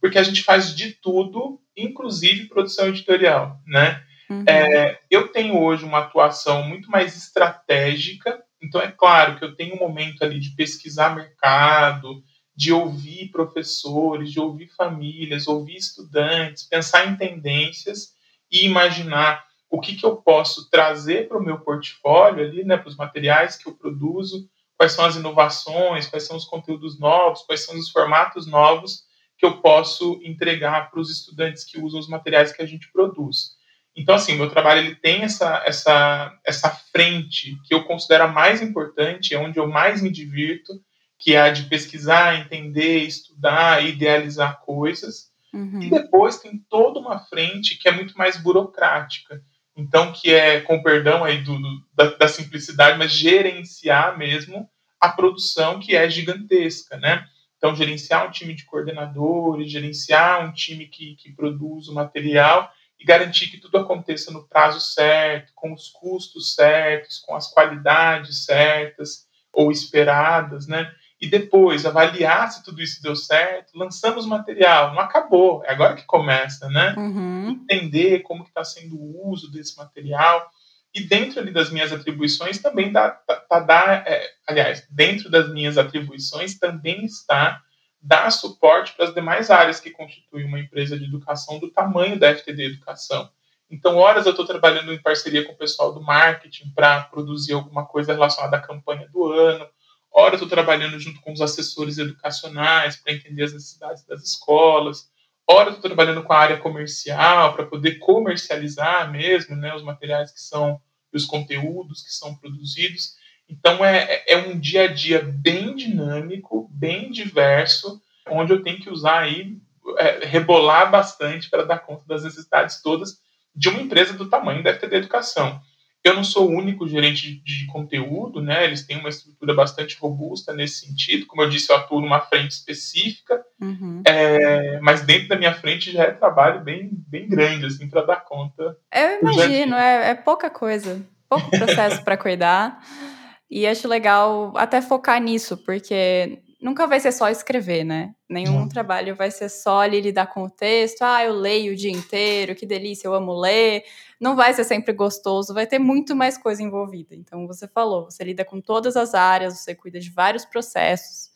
porque a gente faz de tudo, inclusive produção editorial, né? Uhum. É, eu tenho hoje uma atuação muito mais estratégica, então é claro que eu tenho um momento ali de pesquisar mercado, de ouvir professores, de ouvir famílias, ouvir estudantes, pensar em tendências e imaginar o que, que eu posso trazer para o meu portfólio ali, né, para os materiais que eu produzo, quais são as inovações, quais são os conteúdos novos, quais são os formatos novos que eu posso entregar para os estudantes que usam os materiais que a gente produz. Então, assim, meu trabalho ele tem essa, essa, essa frente que eu considero a mais importante, é onde eu mais me divirto, que é a de pesquisar, entender, estudar, idealizar coisas. Uhum. E depois tem toda uma frente que é muito mais burocrática. Então, que é, com perdão aí do, do da, da, simplicidade, mas gerenciar mesmo a produção que é gigantesca, né? Então, gerenciar um time de coordenadores, gerenciar um time que, que produz o material e garantir que tudo aconteça no prazo certo, com os custos certos, com as qualidades certas ou esperadas, né? E depois avaliar se tudo isso deu certo, lançamos material, não acabou, é agora que começa, né? Uhum. Entender como está sendo o uso desse material. E dentro ali das minhas atribuições também dá, tá, tá, dá é, aliás, dentro das minhas atribuições também está dar suporte para as demais áreas que constituem uma empresa de educação do tamanho da FTD Educação. Então, horas eu estou trabalhando em parceria com o pessoal do marketing para produzir alguma coisa relacionada à campanha do ano, Ora, estou trabalhando junto com os assessores educacionais para entender as necessidades das escolas. Ora, estou trabalhando com a área comercial para poder comercializar mesmo né, os materiais que são, os conteúdos que são produzidos. Então, é, é um dia a dia bem dinâmico, bem diverso, onde eu tenho que usar aí, é, rebolar bastante para dar conta das necessidades todas de uma empresa do tamanho da FTD Educação. Eu não sou o único gerente de conteúdo, né? Eles têm uma estrutura bastante robusta nesse sentido. Como eu disse, eu atuo numa frente específica, uhum. é, mas dentro da minha frente já é trabalho bem, bem grande, assim, para dar conta. Eu imagino, é, é pouca coisa, pouco processo para cuidar. E acho legal até focar nisso, porque nunca vai ser só escrever, né? Nenhum trabalho vai ser só ali lidar com o texto. Ah, eu leio o dia inteiro, que delícia, eu amo ler. Não vai ser sempre gostoso, vai ter muito mais coisa envolvida. Então, você falou, você lida com todas as áreas, você cuida de vários processos.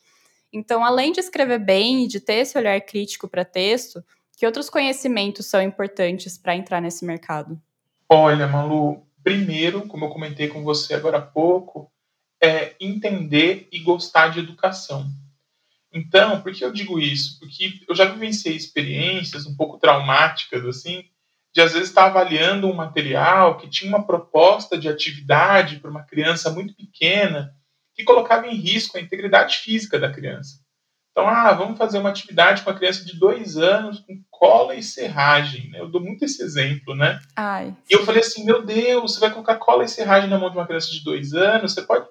Então, além de escrever bem e de ter esse olhar crítico para texto, que outros conhecimentos são importantes para entrar nesse mercado? Olha, Malu, primeiro, como eu comentei com você agora há pouco, é entender e gostar de educação. Então, por que eu digo isso? Porque eu já vivenciei experiências um pouco traumáticas, assim, de às vezes estar avaliando um material que tinha uma proposta de atividade para uma criança muito pequena que colocava em risco a integridade física da criança. Então, ah, vamos fazer uma atividade com a criança de dois anos com cola e serragem. Né? Eu dou muito esse exemplo, né? Ai. E eu falei assim, meu Deus, você vai colocar cola e serragem na mão de uma criança de dois anos, você pode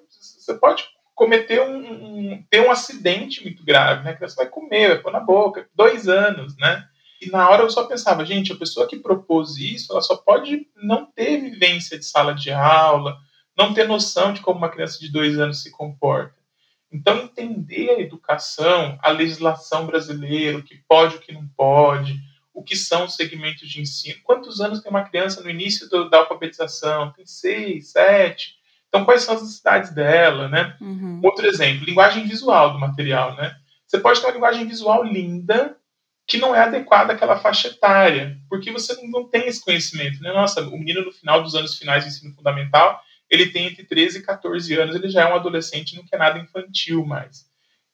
você pode cometer um, um, ter um acidente muito grave, né? Que você vai comer, vai pôr na boca, dois anos, né? E na hora eu só pensava, gente, a pessoa que propôs isso, ela só pode não ter vivência de sala de aula, não ter noção de como uma criança de dois anos se comporta. Então, entender a educação, a legislação brasileira, o que pode, o que não pode, o que são os segmentos de ensino. Quantos anos tem uma criança no início do, da alfabetização? Tem seis, sete. Então, quais são as necessidades dela, né? Uhum. Outro exemplo, linguagem visual do material, né? Você pode ter uma linguagem visual linda que não é adequada àquela faixa etária, porque você não tem esse conhecimento, né? Nossa, o menino no final dos anos finais do ensino fundamental, ele tem entre 13 e 14 anos, ele já é um adolescente, não quer nada infantil mais.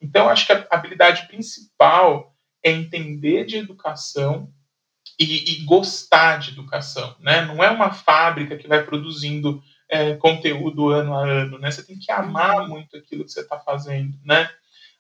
Então, acho que a habilidade principal é entender de educação e, e gostar de educação, né? Não é uma fábrica que vai produzindo é, conteúdo ano a ano, né? Você tem que amar uhum. muito aquilo que você está fazendo, né?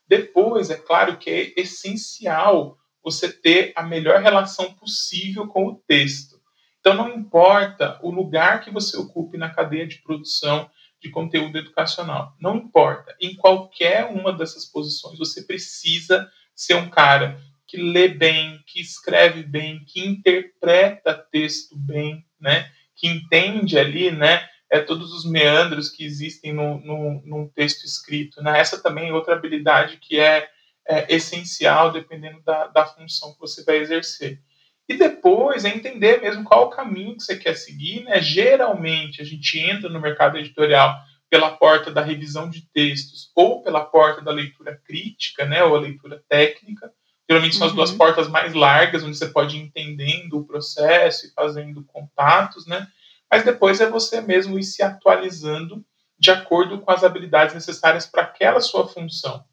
Depois, é claro que é essencial você ter a melhor relação possível com o texto. Então, não importa o lugar que você ocupe na cadeia de produção de conteúdo educacional, não importa. Em qualquer uma dessas posições, você precisa ser um cara que lê bem, que escreve bem, que interpreta texto bem, né? Que entende ali, né? É, todos os meandros que existem no, no, num texto escrito. Né? Essa também é outra habilidade que é, é essencial dependendo da, da função que você vai exercer. E depois é entender mesmo qual o caminho que você quer seguir. Né? Geralmente a gente entra no mercado editorial pela porta da revisão de textos ou pela porta da leitura crítica, né, ou a leitura técnica. Geralmente são uhum. as duas uhum. portas mais largas, onde você pode ir entendendo o processo e fazendo contatos, né? Mas depois é você mesmo ir se atualizando de acordo com as habilidades necessárias para aquela sua função.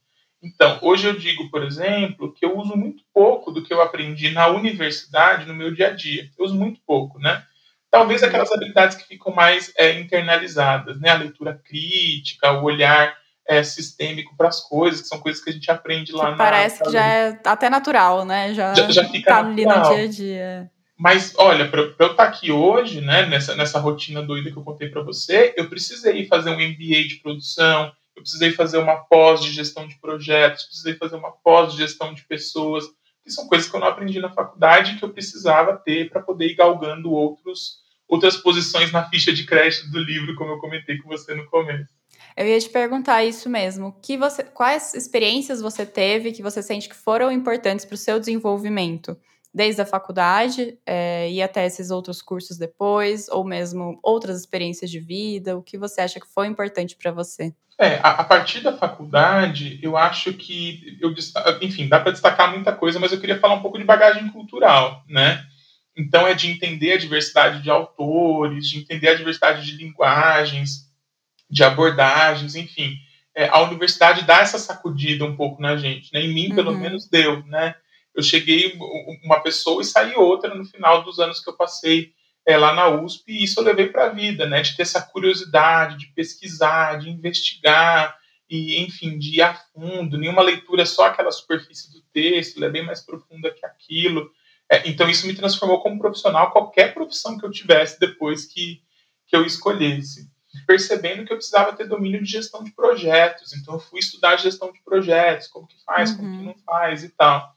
Então, hoje eu digo, por exemplo, que eu uso muito pouco do que eu aprendi na universidade no meu dia a dia. Eu uso muito pouco, né? Talvez aquelas habilidades que ficam mais é, internalizadas, né? A leitura crítica, o olhar é, sistêmico para as coisas, que são coisas que a gente aprende lá que na. Parece que já é até natural, né? Já, já, já fica tá ali no dia a dia. Mas, olha, para eu estar tá aqui hoje, né, nessa, nessa rotina doida que eu contei para você, eu precisei fazer um MBA de produção, eu precisei fazer uma pós de gestão de projetos, precisei fazer uma pós de gestão de pessoas, que são coisas que eu não aprendi na faculdade que eu precisava ter para poder ir galgando outros, outras posições na ficha de crédito do livro, como eu comentei com você no começo. Eu ia te perguntar isso mesmo. Que você, quais experiências você teve que você sente que foram importantes para o seu desenvolvimento? Desde a faculdade é, e até esses outros cursos depois, ou mesmo outras experiências de vida? O que você acha que foi importante para você? É, a, a, partir da faculdade, eu acho que, eu, enfim, dá para destacar muita coisa, mas eu queria falar um pouco de bagagem cultural, né? Então, é de entender a diversidade de autores, de entender a diversidade de linguagens, de abordagens, enfim. É, a universidade dá essa sacudida um pouco na gente, né? Em mim, uhum. pelo menos, deu, né? Eu cheguei uma pessoa e saí outra no final dos anos que eu passei é, lá na USP, e isso eu levei para a vida, né, de ter essa curiosidade, de pesquisar, de investigar, e enfim, de ir a fundo, nenhuma leitura é só aquela superfície do texto, ela é bem mais profunda que aquilo. É, então isso me transformou como profissional, qualquer profissão que eu tivesse depois que, que eu escolhesse. Percebendo que eu precisava ter domínio de gestão de projetos. Então, eu fui estudar gestão de projetos, como que faz, uhum. como que uhum. não faz e tal.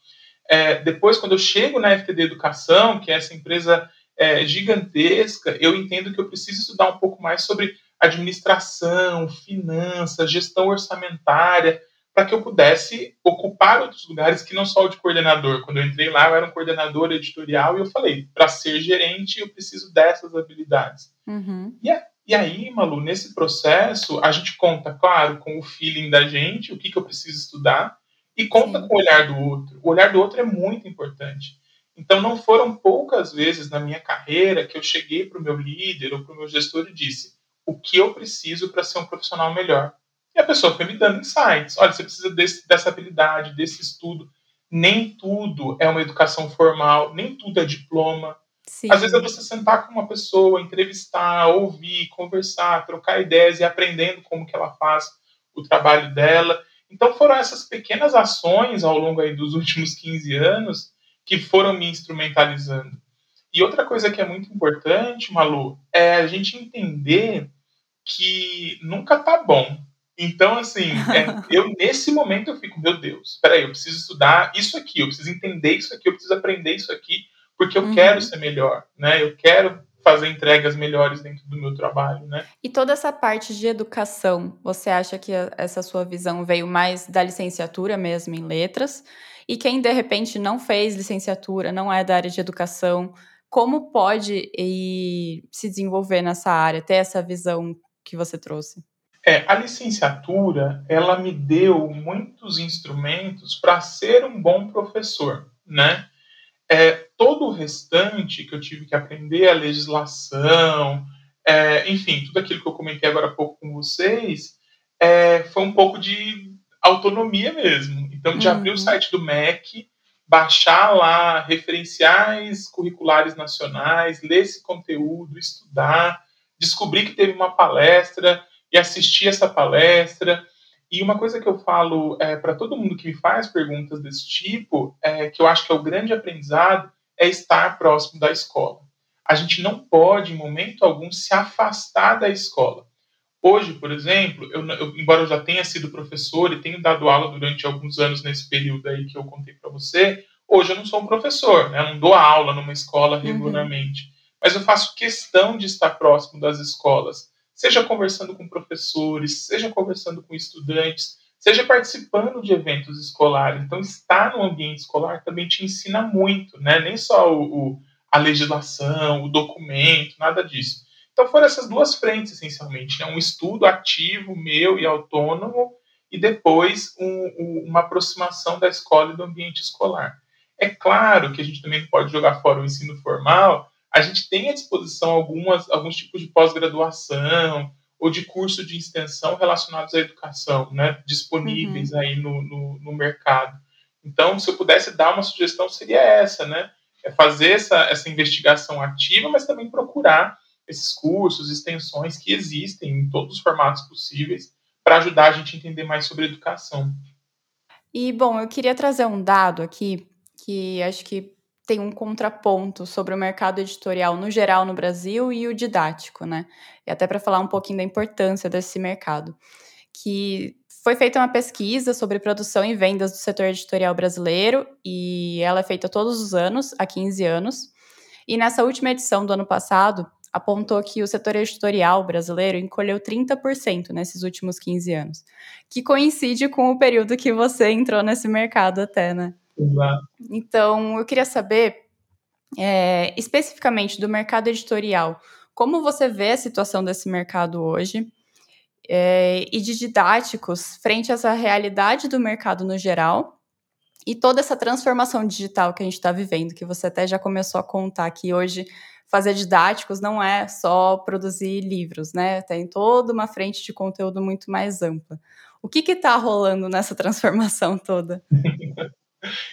É, depois, quando eu chego na FTD Educação, que é essa empresa é, gigantesca, eu entendo que eu preciso estudar um pouco mais sobre administração, finanças, gestão orçamentária, para que eu pudesse ocupar outros lugares que não só o de coordenador. Quando eu entrei lá, eu era um coordenador editorial e eu falei, para ser gerente, eu preciso dessas habilidades. Uhum. E, e, aí, Malu, nesse processo, a gente conta, claro, com o feeling da gente, o que, que eu preciso estudar, e conta Sim. com o olhar do outro. O olhar do outro é muito importante. Então, não foram poucas vezes na minha carreira que eu cheguei para o meu líder ou para o meu gestor e disse o que eu preciso para ser um profissional melhor. E a pessoa foi me dando insights. Olha, você precisa desse, dessa habilidade, desse estudo. Nem tudo é uma educação formal, nem tudo é diploma. Sim. Às vezes é você sentar com uma pessoa, entrevistar, ouvir, conversar, trocar ideias e aprendendo como que ela faz o trabalho dela. Então foram essas pequenas ações ao longo aí dos últimos 15 anos que foram me instrumentalizando. E outra coisa que é muito importante, Malu, é a gente entender que nunca tá bom. Então, assim, é, eu nesse momento eu fico, meu Deus, peraí, eu preciso estudar isso aqui, eu preciso entender isso aqui, eu preciso aprender isso aqui, porque eu uhum. quero ser melhor, né? Eu quero fazer entregas melhores dentro do meu trabalho, né? E toda essa parte de educação, você acha que essa sua visão veio mais da licenciatura mesmo em letras? E quem de repente não fez licenciatura, não é da área de educação, como pode ir se desenvolver nessa área, ter essa visão que você trouxe? É, a licenciatura, ela me deu muitos instrumentos para ser um bom professor, né? É, todo o restante que eu tive que aprender, a legislação, é, enfim, tudo aquilo que eu comentei agora há pouco com vocês, é, foi um pouco de autonomia mesmo. Então, de uhum. abrir o site do MEC, baixar lá referenciais curriculares nacionais, ler esse conteúdo, estudar, descobrir que teve uma palestra e assistir essa palestra. E uma coisa que eu falo é, para todo mundo que me faz perguntas desse tipo, é, que eu acho que é o grande aprendizado, é estar próximo da escola. A gente não pode, em momento algum, se afastar da escola. Hoje, por exemplo, eu, eu, embora eu já tenha sido professor e tenha dado aula durante alguns anos nesse período aí que eu contei para você, hoje eu não sou um professor, né? eu não dou aula numa escola uhum. regularmente. Uhum. Mas eu faço questão de estar próximo das escolas seja conversando com professores, seja conversando com estudantes, seja participando de eventos escolares. Então, estar no ambiente escolar também te ensina muito, né? Nem só o, o, a legislação, o documento, nada disso. Então, foram essas duas frentes, essencialmente: né? um estudo ativo, meu e autônomo, e depois um, um, uma aproximação da escola e do ambiente escolar. É claro que a gente também pode jogar fora o ensino formal, a gente tem à disposição algumas, alguns tipos de pós-graduação ou de curso de extensão relacionados à educação, né, disponíveis uhum. aí no, no, no, mercado. Então, se eu pudesse dar uma sugestão, seria essa, né, é fazer essa, essa investigação ativa, mas também procurar esses cursos, extensões que existem em todos os formatos possíveis para ajudar a gente a entender mais sobre educação. E, bom, eu queria trazer um dado aqui que acho que tem um contraponto sobre o mercado editorial no geral no Brasil e o didático, né? E até para falar um pouquinho da importância desse mercado. Que foi feita uma pesquisa sobre produção e vendas do setor editorial brasileiro e ela é feita todos os anos, há 15 anos. E nessa última edição do ano passado, apontou que o setor editorial brasileiro encolheu 30% nesses últimos 15 anos, que coincide com o período que você entrou nesse mercado até, né? Exato. Então, eu queria saber, é, especificamente do mercado editorial, como você vê a situação desse mercado hoje é, e de didáticos frente a essa realidade do mercado no geral e toda essa transformação digital que a gente está vivendo, que você até já começou a contar que hoje fazer didáticos não é só produzir livros, né? Tem toda uma frente de conteúdo muito mais ampla. O que está rolando nessa transformação toda?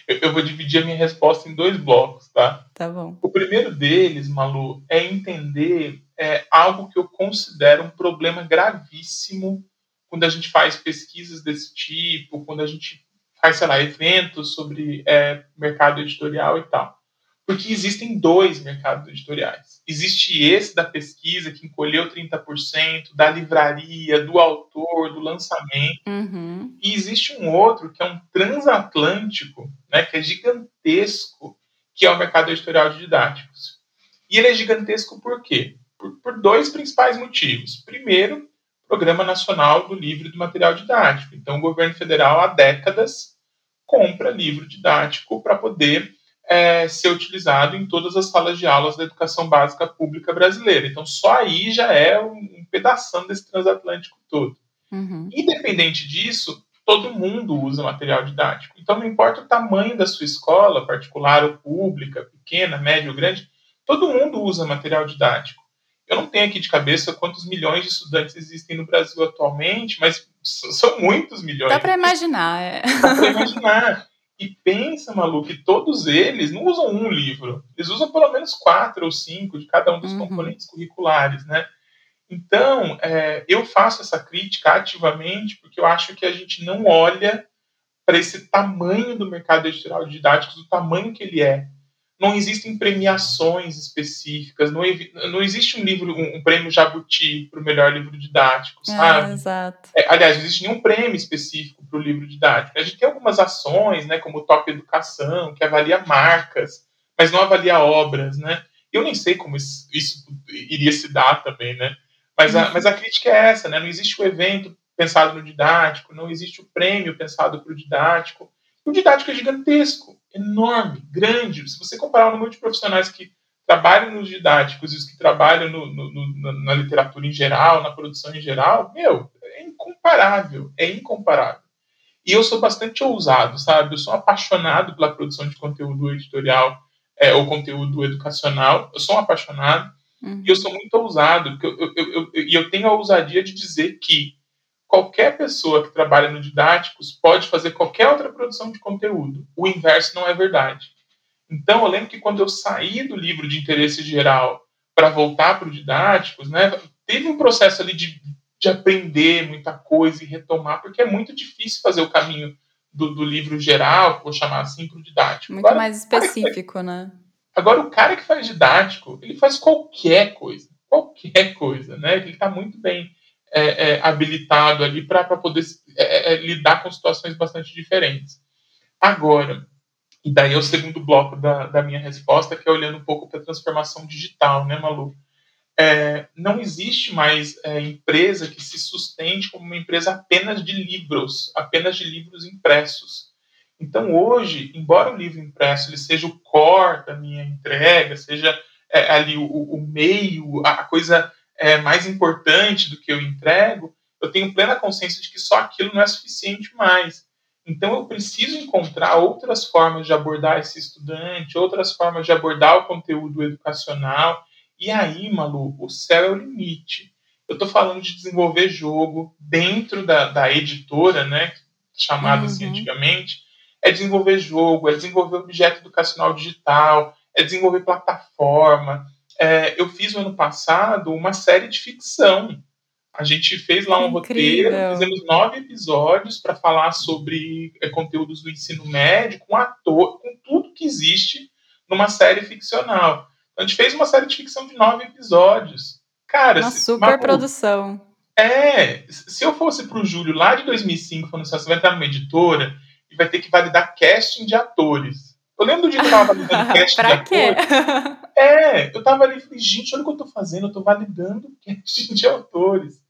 Eu, vou dividir a minha resposta em dois blocos, tá? Tá bom. O primeiro deles, Malu, é entender é, algo que eu considero um problema gravíssimo quando a gente faz pesquisas desse tipo, quando a gente faz, sei lá, eventos sobre é, mercado editorial e tal. Porque existem dois mercados editoriais. Existe esse da pesquisa, que encolheu 30%, da livraria, do autor, do lançamento. Uhum. E existe um outro, que é um transatlântico, né, que é gigantesco, que é o mercado editorial de didáticos. E ele é gigantesco por quê? Por, por dois principais motivos. Primeiro, Programa Nacional do Livro e do Material Didático. Então, o governo federal, há décadas, compra livro didático para poder é, ser utilizado em todas as salas de aulas da educação básica pública brasileira. Então, só aí já é um, um pedaço desse transatlântico todo. Uhum. Independente disso, todo mundo usa material didático. Então, não importa o tamanho da sua escola, particular ou pública, pequena, média ou grande, todo mundo usa material didático. Eu não tenho aqui de cabeça quantos milhões de estudantes existem no Brasil atualmente, mas são muitos milhões. Dá para imaginar. É. Dá para imaginar. E pensa, Malu, que todos eles não usam um livro, eles usam pelo menos quatro ou cinco de cada um dos uhum. componentes curriculares, né? Então, é, eu faço essa crítica ativamente porque eu acho que a gente não olha para esse tamanho do mercado editorial de didáticos, do tamanho que ele é. Não existem premiações específicas, não, não existe um livro, um, um prêmio Jabuti para o melhor livro didático, é, sabe? É, exato. É, aliás, não existe nenhum prêmio específico para o livro didático. A gente tem algumas ações, né, como o Top Educação, que avalia marcas, mas não avalia obras, né? Eu nem sei como isso, isso iria se dar também, né? Mas a, mas a crítica é essa, né? Não existe o evento pensado no didático, não existe o prêmio pensado para o didático. O didático é gigantesco, enorme, grande. Se você comparar o número de profissionais que trabalham nos didáticos e os que trabalham no, no, no, na literatura em geral, na produção em geral, meu, é incomparável, é incomparável. E eu sou bastante ousado, sabe? Eu sou apaixonado pela produção de conteúdo editorial é, ou conteúdo educacional. Eu sou um apaixonado. Uhum. E eu sou muito ousado, porque eu, eu, eu, eu, eu tenho a ousadia de dizer que qualquer pessoa que trabalha no didáticos pode fazer qualquer outra produção de conteúdo. O inverso não é verdade. Então, eu lembro que quando eu saí do livro de interesse geral para voltar para o didáticos, né, teve um processo ali de, de aprender muita coisa e retomar, porque é muito difícil fazer o caminho do, do livro geral, vou chamar assim, para o didático. Muito Agora, mais específico, né? Agora, o cara que faz didático, ele faz qualquer coisa. Qualquer coisa, né? Ele está muito bem é, é, habilitado ali para poder é, é, é, lidar com situações bastante diferentes. Agora, e daí é o segundo bloco da, da minha resposta, que é olhando um pouco para a transformação digital, né, Malu? É, não existe mais é, empresa que se sustente como uma empresa apenas de livros, apenas de livros impressos. Então, hoje, embora o livro impresso ele seja o core da minha entrega, seja é, ali o, o, meio, a coisa é, mais importante do que eu entrego, eu tenho plena consciência de que só aquilo não é suficiente mais. Então, eu preciso encontrar outras formas de abordar esse estudante, outras formas de abordar o conteúdo educacional. E aí, Malu, o céu é o limite. Eu estou falando de desenvolver jogo dentro da, da editora, né, chamada assim uhum. assim antigamente, é desenvolver jogo, é desenvolver objeto educacional digital, é desenvolver plataforma. É, eu fiz no ano passado uma série de ficção. A gente fez lá um Incrível. roteiro, fizemos nove episódios para falar sobre é, conteúdos do ensino médio, com ator, com tudo que existe numa série ficcional. Então, a gente fez uma série de ficção de nove episódios. Cara, uma super uma, produção. É, se eu fosse para o Júlio lá de 2005, falando assim, você vai entrar numa editora, e vai ter que validar casting de atores. Eu lembro do dia que eu tava validando casting de quê? atores. É, eu tava ali e falei, gente, olha o que eu tô fazendo, eu tô validando casting de autores.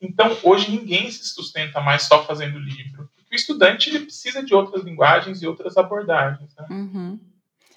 Então, hoje ninguém se sustenta mais só fazendo livro. o estudante ele precisa de outras linguagens e outras abordagens. Né? Uhum.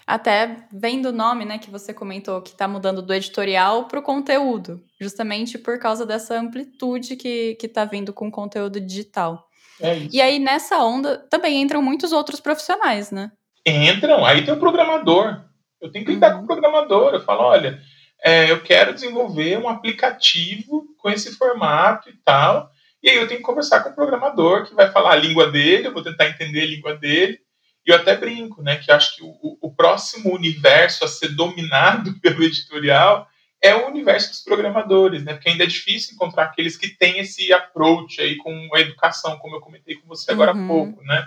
Até vendo o nome, né, que você comentou, que está mudando do editorial para o conteúdo, justamente por causa dessa amplitude que está vindo com o conteúdo digital. É isso. E aí, nessa onda, também entram muitos outros profissionais, né? Entram. Aí tem o programador. Eu tenho que lidar uhum. com o programador. Eu falo, olha, é, eu quero desenvolver um aplicativo com esse formato e tal. E aí eu tenho que conversar com o programador que vai falar a língua dele, eu vou tentar entender a língua dele. E eu até brinco, né, que acho que o, o próximo universo a ser dominado pelo editorial é o universo dos programadores, né? Porque ainda é difícil encontrar aqueles que têm esse approach aí com a educação, como eu comentei com você agora uhum. há pouco, né?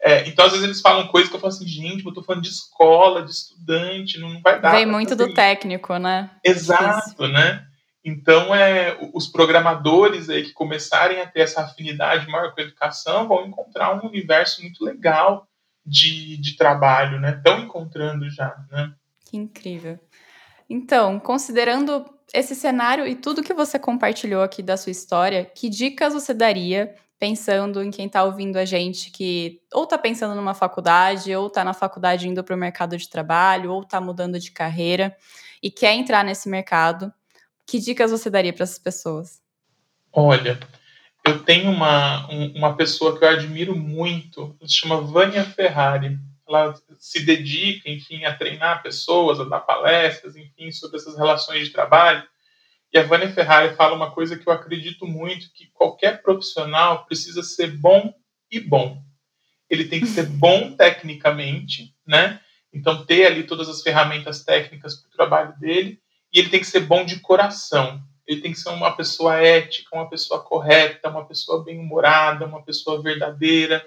É, então, às vezes, eles falam coisas que eu falo assim, gente, eu tô falando de escola, de estudante, não, não vai dar. Vem muito do técnico, né? Exato, né? Então, é, os programadores aí que começarem a ter essa afinidade maior com a educação vão encontrar um universo muito legal de, de trabalho, né? Estão encontrando já, né? Que incrível. Então, considerando esse cenário e tudo que você compartilhou aqui da sua história, que dicas você daria pensando em quem está ouvindo a gente que ou está pensando numa faculdade, ou está na faculdade indo para o mercado de trabalho, ou está mudando de carreira e quer entrar nesse mercado? Que dicas você daria para essas pessoas? Olha, eu tenho uma, uma pessoa que eu admiro muito, se chama Vânia Ferrari. Ela se dedica, enfim, a treinar pessoas, a dar palestras, enfim, sobre essas relações de trabalho. E a Vânia Ferrari fala uma coisa que eu acredito muito, que qualquer profissional precisa ser bom e bom. Ele tem que ser bom tecnicamente, né? Então, ter ali todas as ferramentas técnicas para o trabalho dele, e ele tem que ser bom de coração. Ele tem que ser uma pessoa ética, uma pessoa correta, uma pessoa bem-humorada, uma pessoa verdadeira.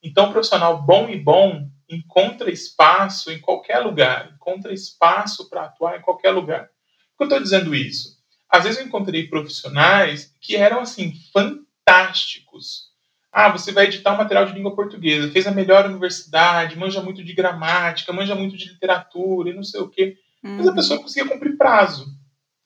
Então, um profissional bom e bom encontra espaço em qualquer lugar, encontra espaço para atuar em qualquer lugar. Por que eu estou dizendo isso? Às vezes eu encontrei profissionais que eram assim fantásticos. Ah, você vai editar um material de língua portuguesa, fez a melhor universidade, manja muito de gramática, manja muito de literatura e não sei o quê mas a uhum. pessoa conseguia cumprir prazo.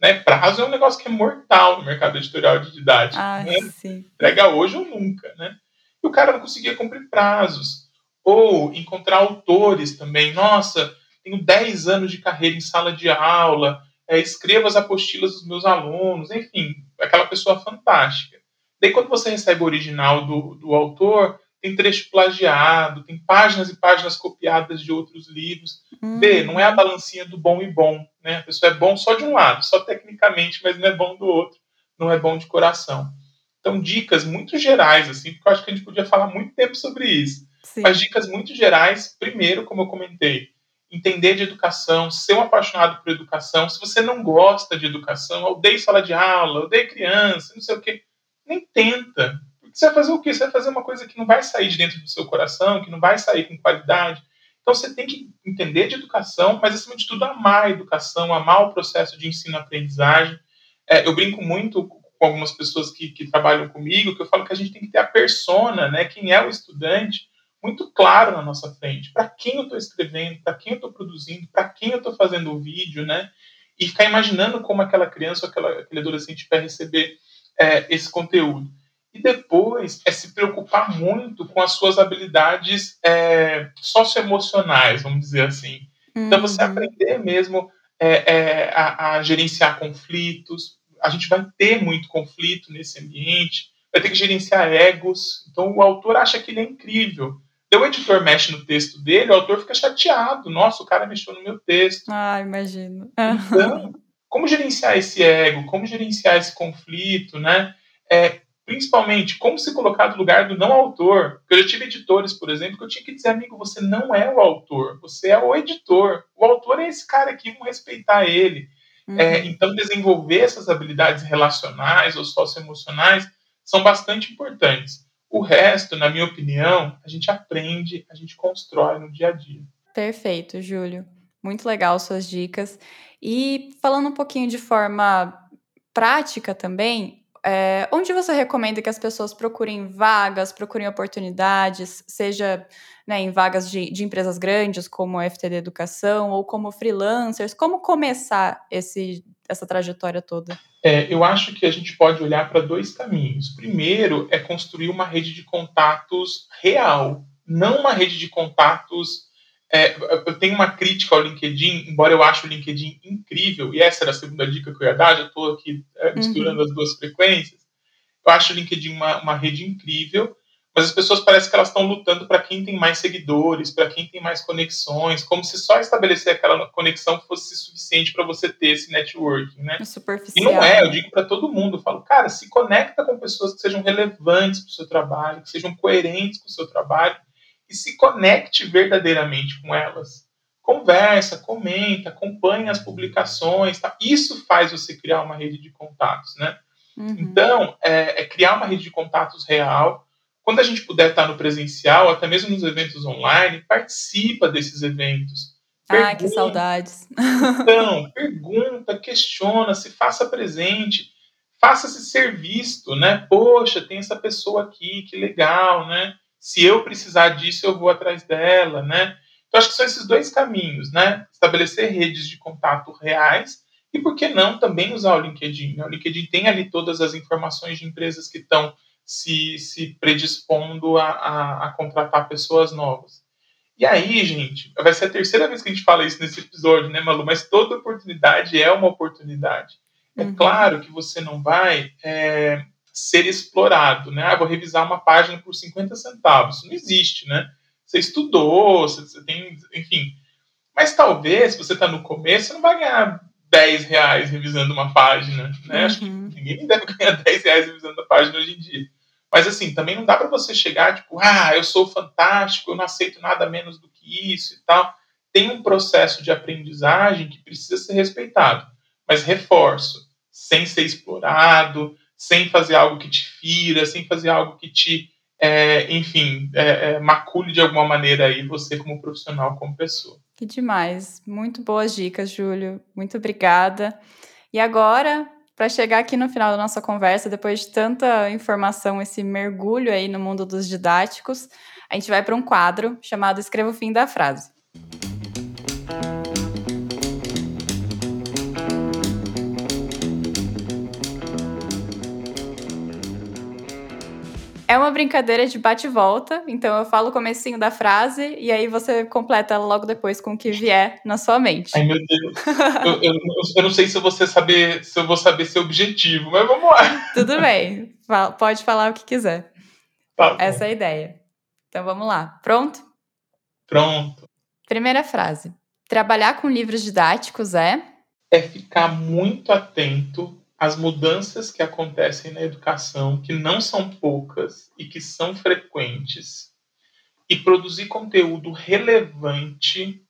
Né? Prazo é um negócio que é mortal no mercado editorial de didática. Ah, né? Entrega hoje ou nunca. Né? E o cara não conseguia cumprir prazos. Ou encontrar autores também. Nossa, tenho 10 anos de carreira em sala de aula, é, escrevo as apostilas dos meus alunos, enfim, aquela pessoa fantástica. Daí, quando você recebe o original do, do autor, tem trecho plagiado, tem páginas e páginas copiadas de outros livros. Uhum. Vê, não é a balancinha do bom e bom, né? A pessoa é bom só de um lado, só tecnicamente, mas não é bom do outro, não é bom de coração. Então, dicas muito gerais, assim, porque eu acho que a gente podia falar muito tempo sobre isso. Sim. Mas dicas muito gerais, primeiro, como eu comentei, entender de educação, ser um apaixonado por educação. Se você não gosta de educação, odeia sala de aula, odeia criança, não sei o quê, nem tenta você vai fazer o quê? Você vai fazer uma coisa que não vai sair de dentro do seu coração, que não vai sair com qualidade. Então você tem que entender de educação, mas acima de tudo amar a educação, amar o processo de ensino-aprendizagem. É, eu brinco muito com algumas pessoas que, que, trabalham comigo, que eu falo que a gente tem que ter a persona, né? Quem é o estudante, muito claro na nossa frente. Para quem eu estou escrevendo, para quem eu estou produzindo, para quem eu estou fazendo o vídeo, né? E ficar imaginando como aquela criança ou aquela, aquele adolescente vai receber é, esse conteúdo e depois é se preocupar muito com as suas habilidades é, socioemocionais, vamos dizer assim. Uhum. Então, você uhum. aprender mesmo é, é, a, a, gerenciar conflitos. A gente vai ter muito conflito nesse ambiente, vai ter que gerenciar egos. Então, o autor acha que ele é incrível. Então, o editor mexe no texto dele, o autor fica chateado. Nossa, o cara mexeu no meu texto. Ah, imagino. Então, como gerenciar esse ego? Como gerenciar esse conflito, né? É, principalmente como se colocar no lugar do não autor. Porque eu já tive editores, por exemplo, que eu tinha que dizer, amigo, você não é o autor, você é o editor. O autor é esse cara aqui, vamos respeitar ele. Uhum. É, então, desenvolver essas habilidades relacionais ou socioemocionais são bastante importantes. O resto, na minha opinião, a gente aprende, a gente constrói no dia a dia. Perfeito, Júlio. Muito legal suas dicas. E falando um pouquinho de forma prática também, é, onde você recomenda que as pessoas procurem vagas, procurem oportunidades, seja né, em vagas de, de, empresas grandes como a FTD Educação ou como freelancers? Como começar esse, essa trajetória toda? É, eu acho que a gente pode olhar para dois caminhos. Primeiro é construir uma rede de contatos real, não uma rede de contatos é, eu tenho uma crítica ao LinkedIn, embora eu ache o LinkedIn incrível, e essa era a segunda dica que eu ia dar, já estou aqui é, misturando uhum. as duas frequências. Eu acho o LinkedIn uma, uma rede incrível, mas as pessoas parecem que elas estão lutando para quem tem mais seguidores, para quem tem mais conexões, como se só estabelecer aquela conexão fosse suficiente para você ter esse networking, né? É e não é, eu digo para todo mundo, eu falo, cara, se conecta com pessoas que sejam relevantes para o seu trabalho, que sejam coerentes com o seu trabalho, e se conecte verdadeiramente com elas. Conversa, comenta, acompanha as publicações. Tá? Isso faz você criar uma rede de contatos, né? Uhum. Então, é, é, criar uma rede de contatos real, quando a gente puder estar no presencial, até mesmo nos eventos online, participa desses eventos. Ah, que saudades. Então, pergunta, questiona, se faça presente, faça-se ser visto, né? Poxa, tem essa pessoa aqui, que legal, né? Se eu precisar disso, eu vou atrás dela, né? Então, acho que são esses dois caminhos, né? Estabelecer redes de contato reais e, por que não, também usar o LinkedIn. Né? O LinkedIn tem ali todas as informações de empresas que estão se, se predispondo a, a, a contratar pessoas novas. E aí, gente, vai ser a terceira vez que a gente fala isso nesse episódio, né, Malu? Mas toda oportunidade é uma oportunidade. É uhum. claro que você não vai é, ser explorado, né? Ah, vou revisar uma página por 50 centavos. Isso não existe, né? Você estudou, você, você tem, enfim. Mas talvez, se você está no começo, você não vai ganhar 10 reais revisando uma página, né? Uhum. Acho que uhum. ninguém deve ganhar 10 reais revisando a página hoje em dia. Mas assim, também não dá para você chegar, tipo, ah, eu sou fantástico, eu não aceito nada menos do que isso e tal. Tem um processo de aprendizagem que precisa ser respeitado. Mas reforço, sem ser explorado, sem fazer algo que te fira, sem fazer algo que te, é, enfim, é, é, macule de alguma maneira aí você como profissional, como pessoa. Que demais. Muito boas dicas, Júlio. Muito obrigada. E agora, para chegar aqui no final da nossa conversa, depois de tanta informação, esse mergulho aí no mundo dos didáticos, a gente vai para um quadro chamado Escreva o Fim da Frase. É uma brincadeira de bate-volta, então eu falo o comecinho da frase e aí você completa ela logo depois com o que vier na sua mente. Ai, meu Deus. eu, eu, eu, não sei se eu, vou saber, se eu vou saber seu objetivo, mas vamos lá. Tudo bem. Pode falar o que quiser. Tá Essa é a ideia. Então vamos lá. Pronto? Pronto. Primeira frase. Trabalhar com livros didáticos é? É ficar muito atento as mudanças que acontecem na educação, que não são poucas e que são frequentes, e produzir conteúdo relevante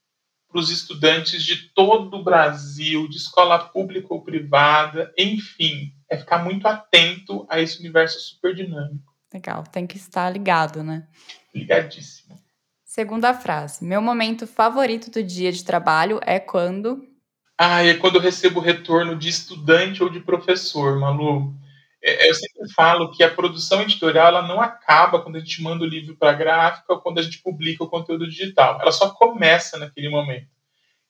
para os estudantes de todo o Brasil, de escola pública ou privada, enfim, é ficar muito atento a esse universo super dinâmico. Legal, tem que estar ligado, né? Ligadíssimo. Segunda frase: Meu momento favorito do dia de trabalho é quando ah, é quando eu recebo retorno de estudante ou de professor, Malu. É, eu sempre falo que a produção editorial ela não acaba quando a gente manda o livro para a gráfica ou quando a gente publica o conteúdo digital. Ela só começa naquele momento.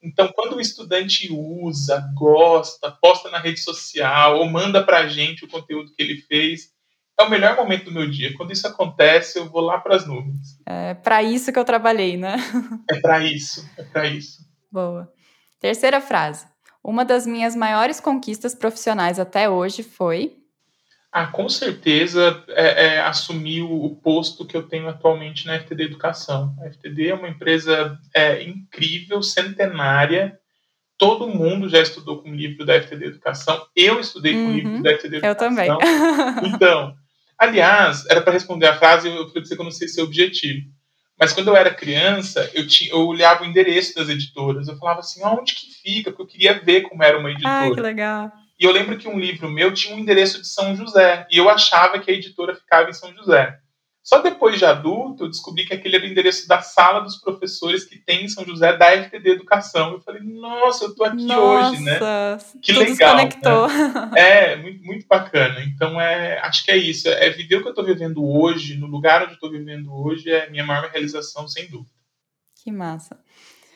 Então, quando o estudante usa, gosta, posta na rede social ou manda para a gente o conteúdo que ele fez, é o melhor momento do meu dia. Quando isso acontece, eu vou lá para as nuvens. É para isso que eu trabalhei, né? É para isso, é para isso. Boa. Terceira frase. Uma das minhas maiores conquistas profissionais até hoje foi. Ah, com certeza é, é, assumir o, posto que eu tenho atualmente na FTD Educação. A FTD é uma empresa é, incrível, centenária. Todo mundo já estudou com o livro da FTD Educação. Eu estudei com o livro uhum. da FTD Educação. Eu também. então, aliás, era para responder a frase, eu falei que eu não sei se é objetivo. Mas quando eu era criança, eu, tinha, eu olhava o endereço das editoras. Eu falava assim, onde que fica? Porque eu queria ver como era uma editora. Ah, que legal. E eu lembro que um livro meu tinha um endereço de São José. E eu achava que a editora ficava em São José. Só depois de adulto, eu descobri que aquele era o endereço da sala dos professores que tem em São José da FTD Educação. Eu falei, nossa, eu tô aqui nossa, hoje, né? Que legal. Né? É, muito, muito bacana. Então, é, acho que é isso. É viver o que eu tô vivendo hoje, no lugar onde eu tô vivendo hoje, é a minha maior realização, sem dúvida. Que massa.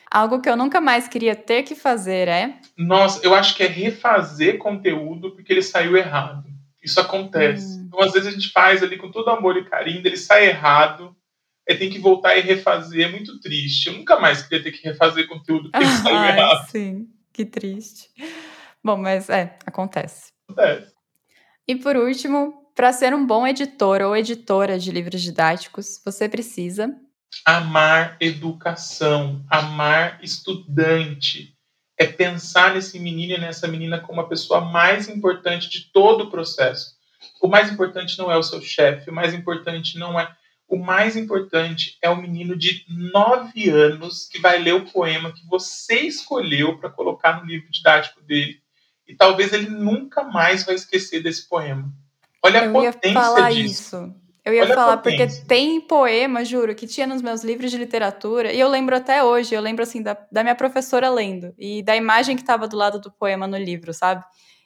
Algo que eu nunca mais queria ter que fazer é? Nossa, eu acho que é refazer conteúdo porque ele saiu errado. Isso acontece. Hum. Então, às vezes, a gente faz ali com todo amor e carinho, ele sai errado, aí tem que voltar e refazer. É muito triste. Eu nunca mais queria ter que refazer conteúdo porque ah, saiu errado. Sim, que triste. Bom, mas é, acontece. Acontece. E por último, para ser um bom editor ou editora de livros didáticos, você precisa amar educação, amar estudante, é pensar nesse menino e nessa menina como a pessoa mais importante de todo o processo. O mais importante não é o seu chefe, o mais importante não é. O mais importante é o menino de nove anos que vai ler o poema que você escolheu para colocar no livro didático dele. E talvez ele nunca mais vai esquecer desse poema. Olha a Eu potência ia falar disso. Isso. Eu ia Olha falar, porque tem poema, juro, que tinha nos meus livros de literatura, e eu lembro até hoje, eu lembro assim da, da minha professora lendo, e da imagem que estava do lado do poema no livro, sabe?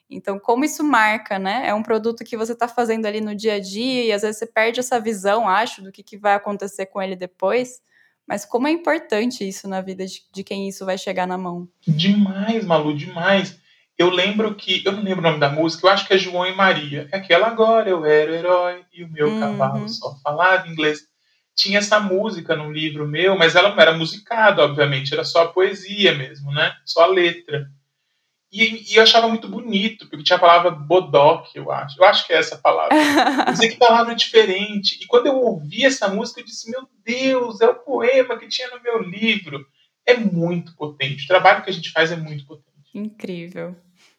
Então, como isso marca, né? É um produto que você está fazendo ali no dia a dia, e às vezes você perde essa visão, acho, do que, que vai acontecer com ele depois. Mas como é importante isso na vida de, de quem isso vai chegar na mão? Demais, Malu, demais. Eu lembro que, eu não lembro o nome da música, eu acho que é João e Maria. É aquela agora eu era o herói e o meu uhum. cavalo só falava inglês. Tinha essa música num livro meu, mas ela não era musicada, obviamente, era só a poesia mesmo, né? Só a letra. E, e, eu achava muito bonito, porque tinha a palavra bodoque, eu acho. Eu acho que é essa palavra. Dizer que palavra diferente. E quando eu ouvi essa música, eu disse: Meu Deus, é o poema que tinha no meu livro. É muito potente. O trabalho que a gente faz é muito potente. Incrível.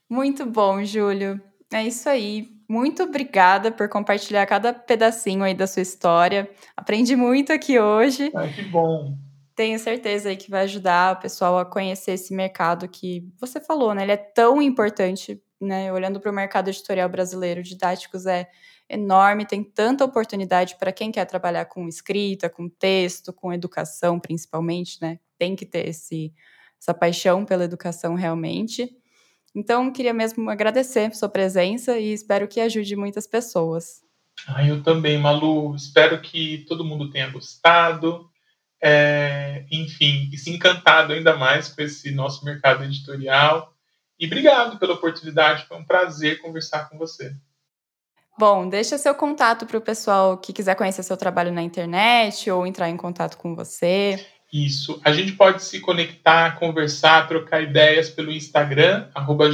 Muito bom, Júlio. É isso aí. Muito obrigada por compartilhar cada pedacinho aí da sua história. Aprendi muito aqui hoje. Ai, que bom. Tenho certeza aí que vai ajudar o pessoal a conhecer esse mercado que você falou, né? Ele é tão importante, né? Olhando para o mercado editorial brasileiro, didáticos é enorme, tem tanta oportunidade para quem quer trabalhar com escrita, com texto, com educação, principalmente, né? Tem que ter esse, essa paixão pela educação realmente. Então, queria mesmo agradecer sua presença e espero que ajude muitas pessoas. Ah, eu também, Malu. Espero que todo mundo tenha gostado. É, enfim, e se encantado ainda mais com esse nosso mercado editorial. E obrigado pela oportunidade, foi um prazer conversar com você. Bom, deixa seu contato para o pessoal que quiser conhecer seu trabalho na internet ou entrar em contato com você. Isso. A gente pode se conectar, conversar, trocar ideias pelo Instagram, arroba.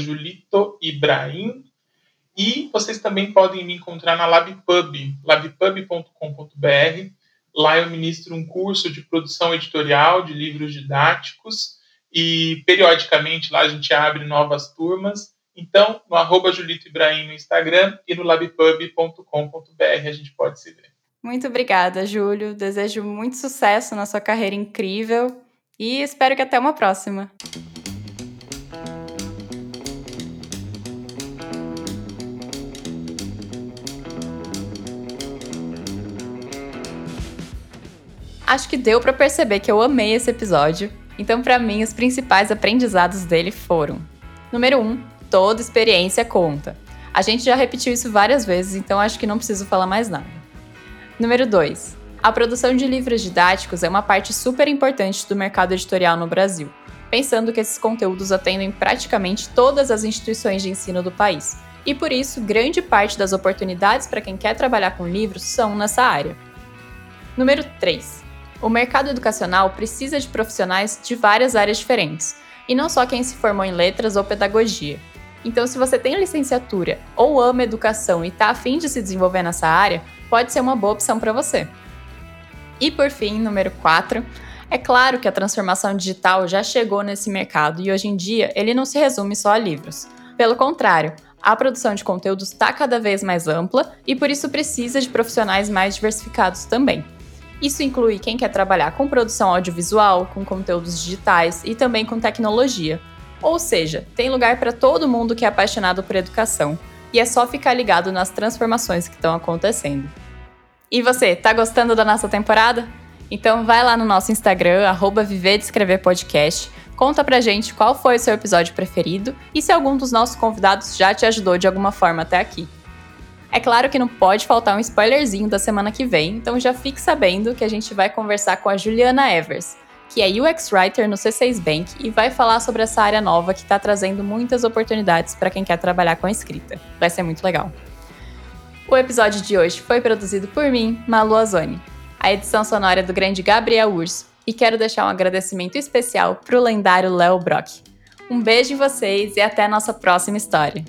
E vocês também podem me encontrar na LabPub, labpub.com.br. Lá eu ministro um curso de produção editorial de livros didáticos e periodicamente lá a gente abre novas turmas. Então, no arroba no Instagram e no labpub.com.br a gente pode se ver. Muito obrigada, Júlio. Desejo muito sucesso na sua carreira incrível e espero que até uma próxima. Acho que deu para perceber que eu amei esse episódio. Então, para mim, os principais aprendizados dele foram: número 1, um, toda experiência conta. A gente já repetiu isso várias vezes, então acho que não preciso falar mais nada. Número 2. A produção de livros didáticos é uma parte super importante do mercado editorial no Brasil, pensando que esses conteúdos atendem praticamente todas as instituições de ensino do país. E por isso, grande parte das oportunidades para quem quer trabalhar com livros são nessa área. Número 3. O mercado educacional precisa de profissionais de várias áreas diferentes, e não só quem se formou em letras ou pedagogia. Então, se você tem licenciatura ou ama educação e está afim de se desenvolver nessa área, pode ser uma boa opção para você. E por fim, número 4, é claro que a transformação digital já chegou nesse mercado e hoje em dia ele não se resume só a livros. Pelo contrário, a produção de conteúdos está cada vez mais ampla e por isso precisa de profissionais mais diversificados também. Isso inclui quem quer trabalhar com produção audiovisual, com conteúdos digitais e também com tecnologia. Ou seja, tem lugar para todo mundo que é apaixonado por educação, e é só ficar ligado nas transformações que estão acontecendo. E você, tá gostando da nossa temporada? Então vai lá no nosso Instagram, arroba Viver de Escrever Podcast, conta pra gente qual foi o seu episódio preferido e se algum dos nossos convidados já te ajudou de alguma forma até aqui. É claro que não pode faltar um spoilerzinho da semana que vem, então já fique sabendo que a gente vai conversar com a Juliana Evers, que é UX Writer no C6 Bank e vai falar sobre essa área nova que está trazendo muitas oportunidades para quem quer trabalhar com a escrita. Vai ser muito legal. O episódio de hoje foi produzido por mim, Malu Azoni. A edição sonora é do grande Gabriel Urso. E quero deixar um agradecimento especial para o lendário Léo Brock. Um beijo em vocês e até a nossa próxima história.